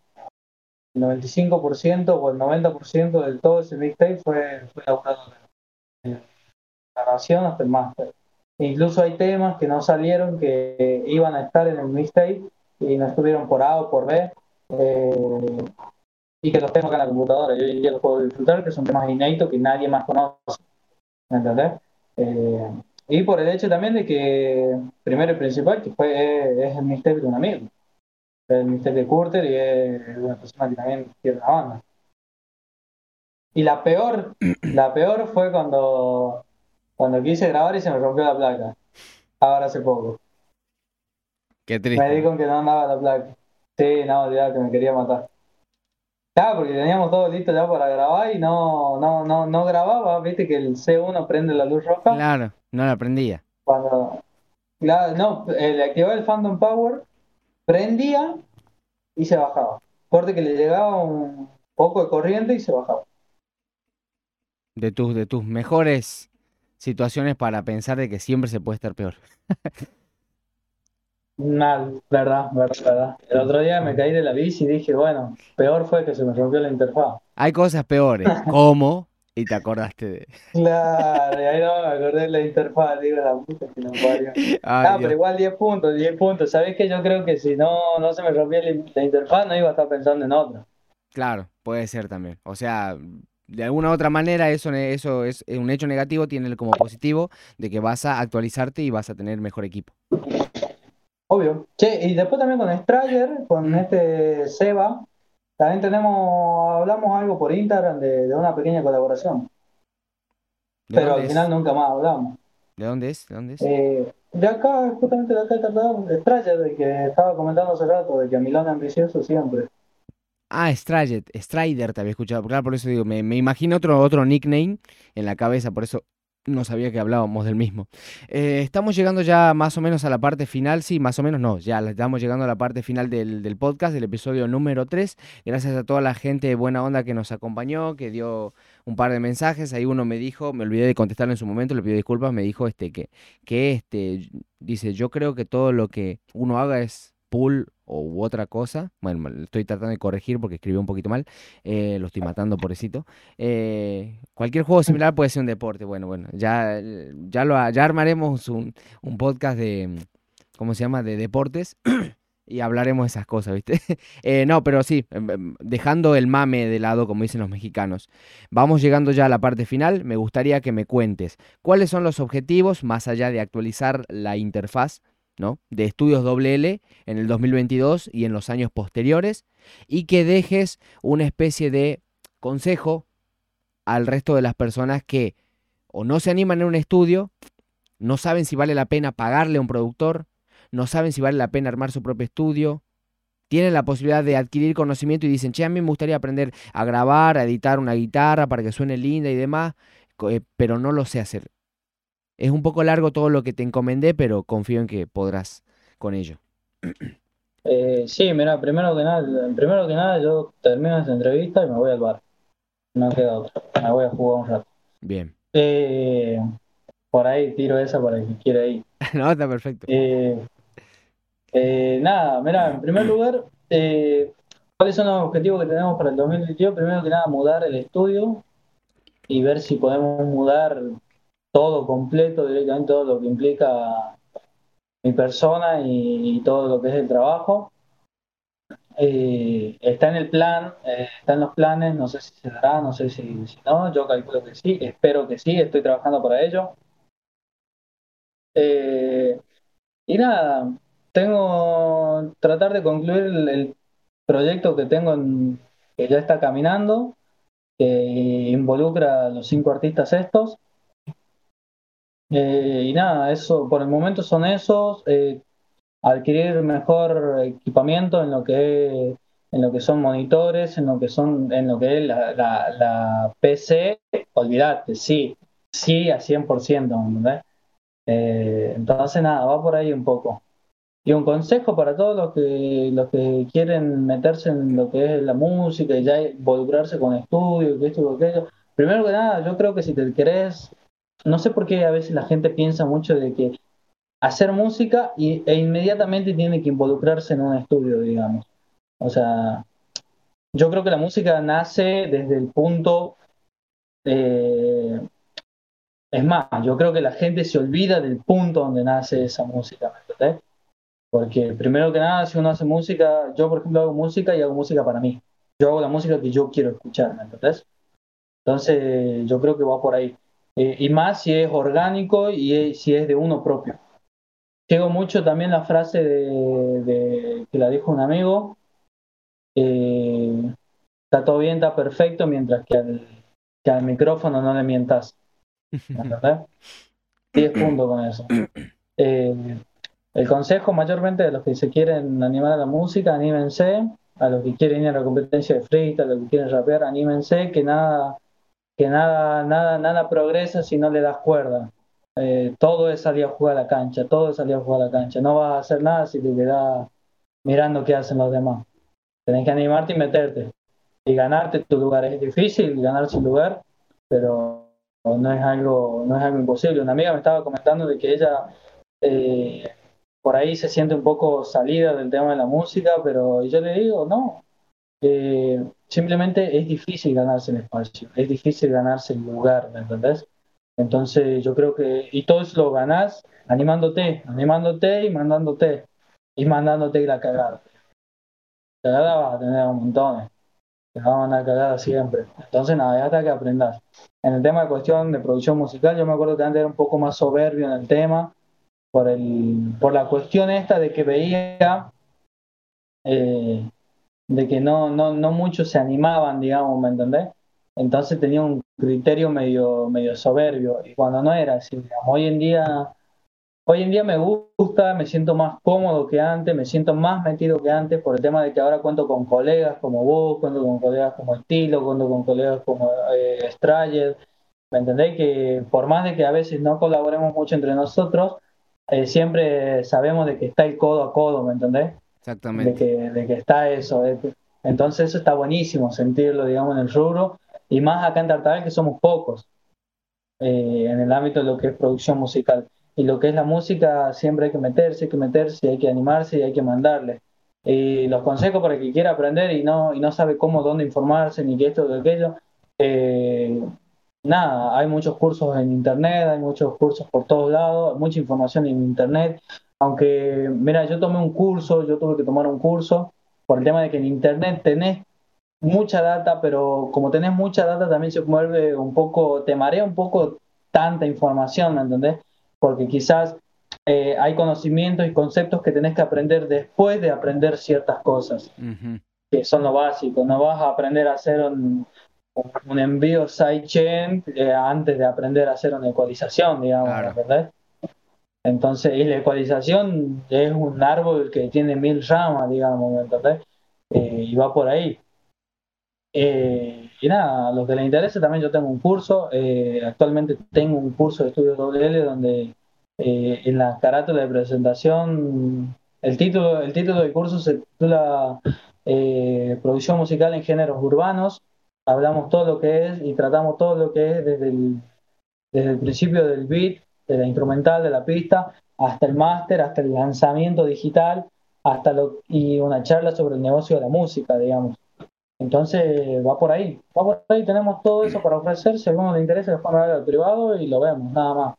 El 95% o el 90% de todo ese mixtape fue, fue elaborado en la grabación hasta el máster. incluso hay temas que no salieron, que iban a estar en el mixtape y no estuvieron por A o por B. Eh, y que los tengo acá en la computadora. Yo hoy en día los puedo disfrutar, que son temas inéditos que nadie más conoce. ¿Me entendés? Eh, y por el hecho también de que, primero y principal, que fue, es el misterio de un amigo. El misterio de Curter y es una persona que también quiere la banda. Y la peor, la peor fue cuando, cuando quise grabar y se me rompió la placa. Ahora hace poco. Qué triste. Me di con que no andaba la placa. Sí, no, ya que me quería matar. Claro, porque teníamos todo listo ya para grabar y no, no, no, no grababa, viste que el C1 prende la luz roja. Claro, no la prendía. Cuando, claro, no, le activaba el Phantom Power, prendía y se bajaba. Corte que le llegaba un poco de corriente y se bajaba. De tus, de tus mejores situaciones para pensar de que siempre se puede estar peor. Mal, verdad, verdad, verdad. El otro día me caí de la bici y dije, bueno, peor fue que se me rompió la interfaz. Hay cosas peores, ¿cómo? Y te acordaste de. Claro, ahí no me acordé de la interfaz, digo, la puta que no parió. ah, pero igual 10 puntos, 10 puntos. ¿Sabés que yo creo que si no, no se me rompía la interfaz, no iba a estar pensando en otra? Claro, puede ser también. O sea, de alguna u otra manera eso, eso es un hecho negativo, tiene como positivo de que vas a actualizarte y vas a tener mejor equipo. Obvio. Che, y después también con Strayer, con este Seba, también tenemos, hablamos algo por Instagram de, una pequeña colaboración. Pero al final nunca más hablamos. ¿De dónde es? ¿De dónde es? Eh, de acá, justamente de acá, de Strayer, de que estaba comentando hace rato, de que Milán es ambicioso siempre. Ah, Strayer, Strider te había escuchado. Claro, por eso digo, me, me imagino otro, otro nickname en la cabeza, por eso no sabía que hablábamos del mismo. Eh, estamos llegando ya más o menos a la parte final, sí, más o menos no, ya estamos llegando a la parte final del, podcast, del episodio número 3. Gracias a toda la gente de buena onda que nos acompañó, que dio un par de mensajes. Ahí uno me dijo, me olvidé de contestar en su momento, le pido disculpas, me dijo este que, que este, dice, yo creo que todo lo que uno haga es pool o otra cosa, bueno, estoy tratando de corregir porque escribí un poquito mal, eh, lo estoy matando, pobrecito. Eh, cualquier juego similar puede ser un deporte, bueno, bueno, ya, ya, lo, ya armaremos un, un podcast de, ¿cómo se llama?, de deportes. y hablaremos de esas cosas, ¿viste? Eh, no, pero sí, em, em, dejando el mame de lado, como dicen los mexicanos. Vamos llegando ya a la parte final. Me gustaría que me cuentes cuáles son los objetivos, más allá de actualizar la interfaz, De estudios WL en el 2022 y en los años posteriores, y que dejes una especie de consejo al resto de las personas que o no se animan en un estudio, no saben si vale la pena pagarle a un productor, no saben si vale la pena armar su propio estudio, tienen la posibilidad de adquirir conocimiento y dicen, che, a mí me gustaría aprender a grabar, a editar una guitarra para que suene linda y demás, eh, pero no lo sé hacer. Es un poco largo todo lo que te encomendé, pero confío en que podrás con ello. Eh, sí, mira, primero que nada, primero que nada yo termino esta entrevista y me voy al bar. No queda otra. Me voy a jugar un rato. Bien. Eh, por ahí tiro esa para el que quiera ir. no, está perfecto. Eh, nada, mira, en primer lugar, eh, ¿cuáles son los objetivos que tenemos para el 2022? Primero que nada, mudar el estudio y ver si podemos mudar todo completo, directamente todo lo que implica mi persona y, todo lo que es el trabajo. Eh, está en el plan, está en los planes, no sé si se dará, no sé si, no, yo calculo que sí, espero que sí, estoy trabajando para ello. y nada, tengo tratar de concluir el, proyecto que tengo que ya está caminando, que involucra a los cinco artistas estos. Eh, y nada, eso por el momento son esos. Eh, adquirir mejor equipamiento en lo que en lo que son monitores, en lo que son, en lo que es la, la, PC, olvídate, sí, sí a 100%, ¿verdad? Eh, entonces nada, va por ahí un poco. Y un consejo para todos los que, los que quieren meterse en lo que es la música y ya involucrarse con estudios, que esto y aquello. Primero que nada, yo creo que si te querés, no sé por qué a veces la gente piensa mucho de que hacer música y, e inmediatamente tiene que involucrarse en un estudio, digamos. O sea, yo creo que la música nace desde el punto... Eh, es más, yo creo que la gente se olvida del punto donde nace esa música, ¿me porque primero que nada, si uno hace música, yo por ejemplo hago música y hago música para mí. Yo hago la música que yo quiero escuchar, ¿me? Entonces yo creo que va por ahí. Eh, y más si es orgánico y si es de uno propio. Llego mucho también la frase de, que la dijo un amigo, eh, está todo bien, está perfecto, mientras que al, que al micrófono no le mientas. ¿Me entendés? 10 puntos con eso. Eh, el consejo mayormente de los que se quieren animar a la música, anímense, a los que quieren ir a la competencia de freestyle, a los que quieren rapear, anímense, que nada, que nada, nada, nada progresa si no le das cuerda. Eh, todo es salir a jugar a la cancha, todo es salir a jugar a la cancha. No vas a hacer nada si te quedas mirando qué hacen los demás. Tenés que animarte y meterte. Y ganarte tu lugar. Es difícil ganar su lugar, pero no es algo, no es algo imposible. Una amiga me estaba comentando de que ella eh, por ahí se siente un poco salida del tema de la música, pero yo le digo, no, eh, simplemente es difícil ganarse el espacio, es difícil ganarse el lugar, ¿me entendés? Entonces yo creo que, y todo eso lo ganás animándote, animándote y mandándote, y mandándote la cagada. Cagada vas a tener un montón, te van a mandar cagada siempre. Entonces nada, ya hasta que aprendas. En el tema de cuestión de producción musical, yo me acuerdo que antes era un poco más soberbio en el tema, por, el, por la cuestión esta de que veía eh, de que no, no, no muchos se animaban, digamos, ¿me entendés? Entonces tenía un criterio medio, medio soberbio, y cuando no era así, hoy en día, hoy en día me gusta, me siento más cómodo que antes, me siento más metido que antes por el tema de que ahora cuento con colegas como vos, cuento con colegas como Estilo, cuento con colegas como eh, ¿me entendés? Que por más de que a veces no colaboremos mucho entre nosotros, eh, siempre sabemos de que está el codo a codo, ¿me entendés? Exactamente. De que, de que está eso. Entonces eso está buenísimo, sentirlo, digamos, en el rubro, y más acá en Tartagal que somos pocos eh, en el ámbito de lo que es producción musical. Y lo que es la música, siempre hay que meterse, hay que meterse, hay que animarse y hay que mandarle. Y los consejos para el que quiera aprender y no, y no sabe cómo, dónde informarse, ni que esto o aquello, eh, nada, hay muchos cursos en internet, hay muchos cursos por todos lados, mucha información en internet. Aunque, mira, yo tomé un curso, yo tuve que tomar un curso por el tema de que en Internet tenés mucha data, pero como tenés mucha data también se mueve un poco, te marea un poco tanta información, ¿me entendés? Porque quizás eh, hay conocimientos y conceptos que tenés que aprender después de aprender ciertas cosas, que son lo básico. No vas a aprender a hacer un, un envío sidechain eh, antes de aprender a hacer una ecualización, digamos, ¿verdad? Entonces, y la ecualización es un árbol que tiene mil ramas, digamos, ¿entendés? Eh, y va por ahí. Eh, y nada, a los que les interese, también yo tengo un curso. Eh, actualmente tengo un curso de estudio WL donde en la carátula de presentación, el título, el título del curso se titula Producción musical en géneros urbanos. Hablamos todo lo que es y tratamos todo lo que es desde el, desde el principio del beat de la instrumental, de la pista, hasta el máster, hasta el lanzamiento digital, hasta lo, y una charla sobre el negocio de la música, digamos. Entonces va por ahí, va por ahí, tenemos todo eso para ofrecer, si a alguno le interesa, ponemos al privado y lo vemos, nada más.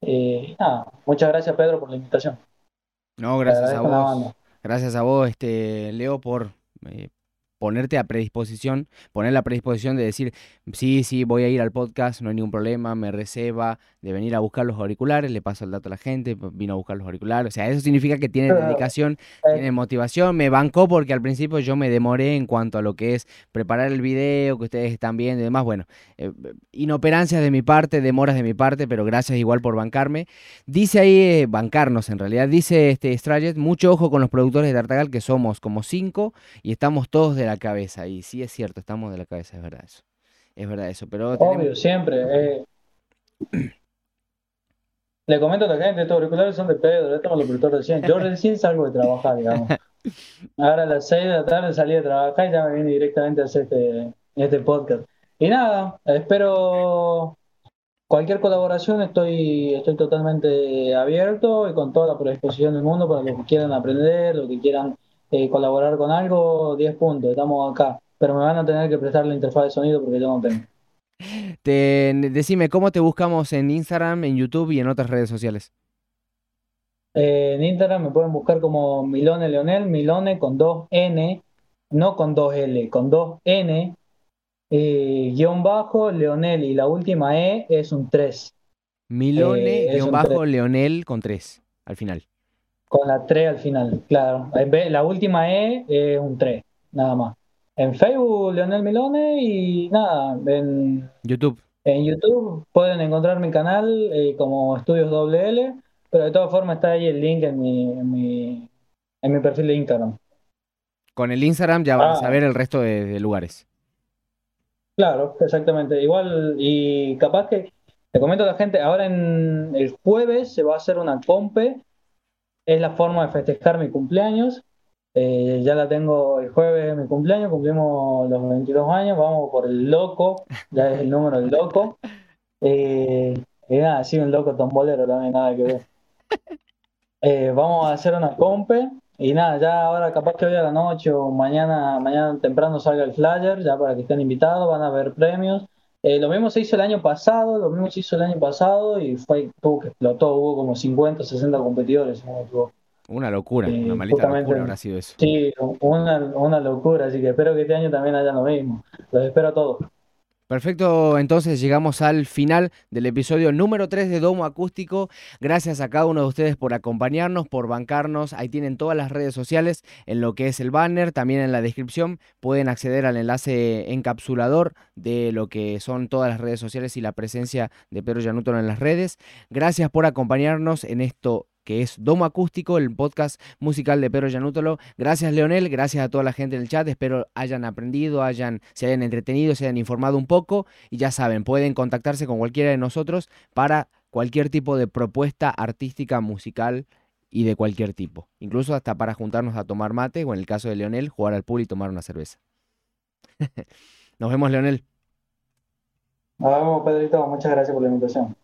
Eh, nada, muchas gracias Pedro por la invitación. No, gracias a vos. Gracias a vos, este, Leo, por, eh, ponerte a predisposición, poner la predisposición de decir, sí, sí, voy a ir al podcast, no hay ningún problema, me reserva de venir a buscar los auriculares, le paso el dato a la gente, vino a buscar los auriculares, o sea, eso significa que tiene dedicación, tiene motivación, me bancó porque al principio yo me demoré en cuanto a lo que es preparar el video, que ustedes están viendo y demás, bueno, eh, inoperancias de mi parte, demoras de mi parte, pero gracias igual por bancarme. Dice ahí, eh, bancarnos en realidad, dice este Strajet, mucho ojo con los productores de Tartagal, que somos como cinco y estamos todos de la cabeza. Y sí es cierto, estamos de la cabeza, es verdad eso. Es verdad eso. Pero Obvio, siempre. Eh. Le comento a la gente, estos auriculares son de Pedro, estamos los productores recién. Yo recién salgo de trabajar, digamos. Ahora a las 6 de la tarde salí de trabajar y ya me vine directamente a hacer este, este podcast. Y nada, espero cualquier colaboración, estoy, estoy totalmente abierto y con toda la predisposición del mundo para los que quieran aprender, los que quieran eh, colaborar con algo, 10 puntos, estamos acá. Pero me van a tener que prestar la interfaz de sonido porque yo no tengo. Te, decime, ¿cómo te buscamos en Instagram, en YouTube y en otras redes sociales? Eh, en Instagram me pueden buscar como Milone Leonel, Milone con dos N, no con dos L, con dos N, eh, guion bajo, Leonel y la última E es un 3. Milone, guion bajo, Leonel con 3 al final. Con la 3 al final, claro. La última E es un 3, nada más. En Facebook, Leonel Milone y nada, en YouTube. En YouTube pueden encontrar mi canal eh, como Estudios WL, pero de todas formas está ahí el link en mi, en mi, en mi perfil de Instagram. Con el Instagram ya van a ah. saber el resto de, lugares. Claro, exactamente. Igual, y capaz que, te comento a la gente, ahora en el jueves se va a hacer una compe es la forma de festejar mi cumpleaños. Eh, ya la tengo el jueves, mi cumpleaños, cumplimos los 22 años, vamos por el loco, ya es el número del loco. Eh, y nada, sí, un loco tombolero también, nada que ver. Eh, vamos a hacer una compe y nada, ya ahora capaz que hoy a la noche o mañana, mañana temprano salga el flyer, ya para que estén invitados, van a ver premios. Eh, lo mismo se hizo el año pasado, lo mismo se hizo el año pasado y fue, tuvo que explotó, hubo como 50, 60 competidores. Una locura, una maldita locura habrá sido eso. Sí, una, una locura, así que espero que este año también haya lo mismo. Los espero a todos. Perfecto, entonces llegamos al final del episodio número 3 de Domo Acústico. Gracias a cada uno de ustedes por acompañarnos, por bancarnos. Ahí tienen todas las redes sociales en lo que es el banner, también en la descripción pueden acceder al enlace encapsulador de lo que son todas las redes sociales y la presencia de Pedro Yanuto en las redes. Gracias por acompañarnos en esto que es Domo Acústico, el podcast musical de Pedro Yanútolo. Gracias, Leonel, gracias a toda la gente en el chat. Espero hayan aprendido, hayan, se hayan entretenido, se hayan informado un poco. Y ya saben, pueden contactarse con cualquiera de nosotros para cualquier tipo de propuesta artística, musical y de cualquier tipo. Incluso hasta para juntarnos a tomar mate o en el caso de Leonel, jugar al pool y tomar una cerveza. Nos vemos, Leonel. Nos vemos, Pedrito. Muchas gracias por la invitación.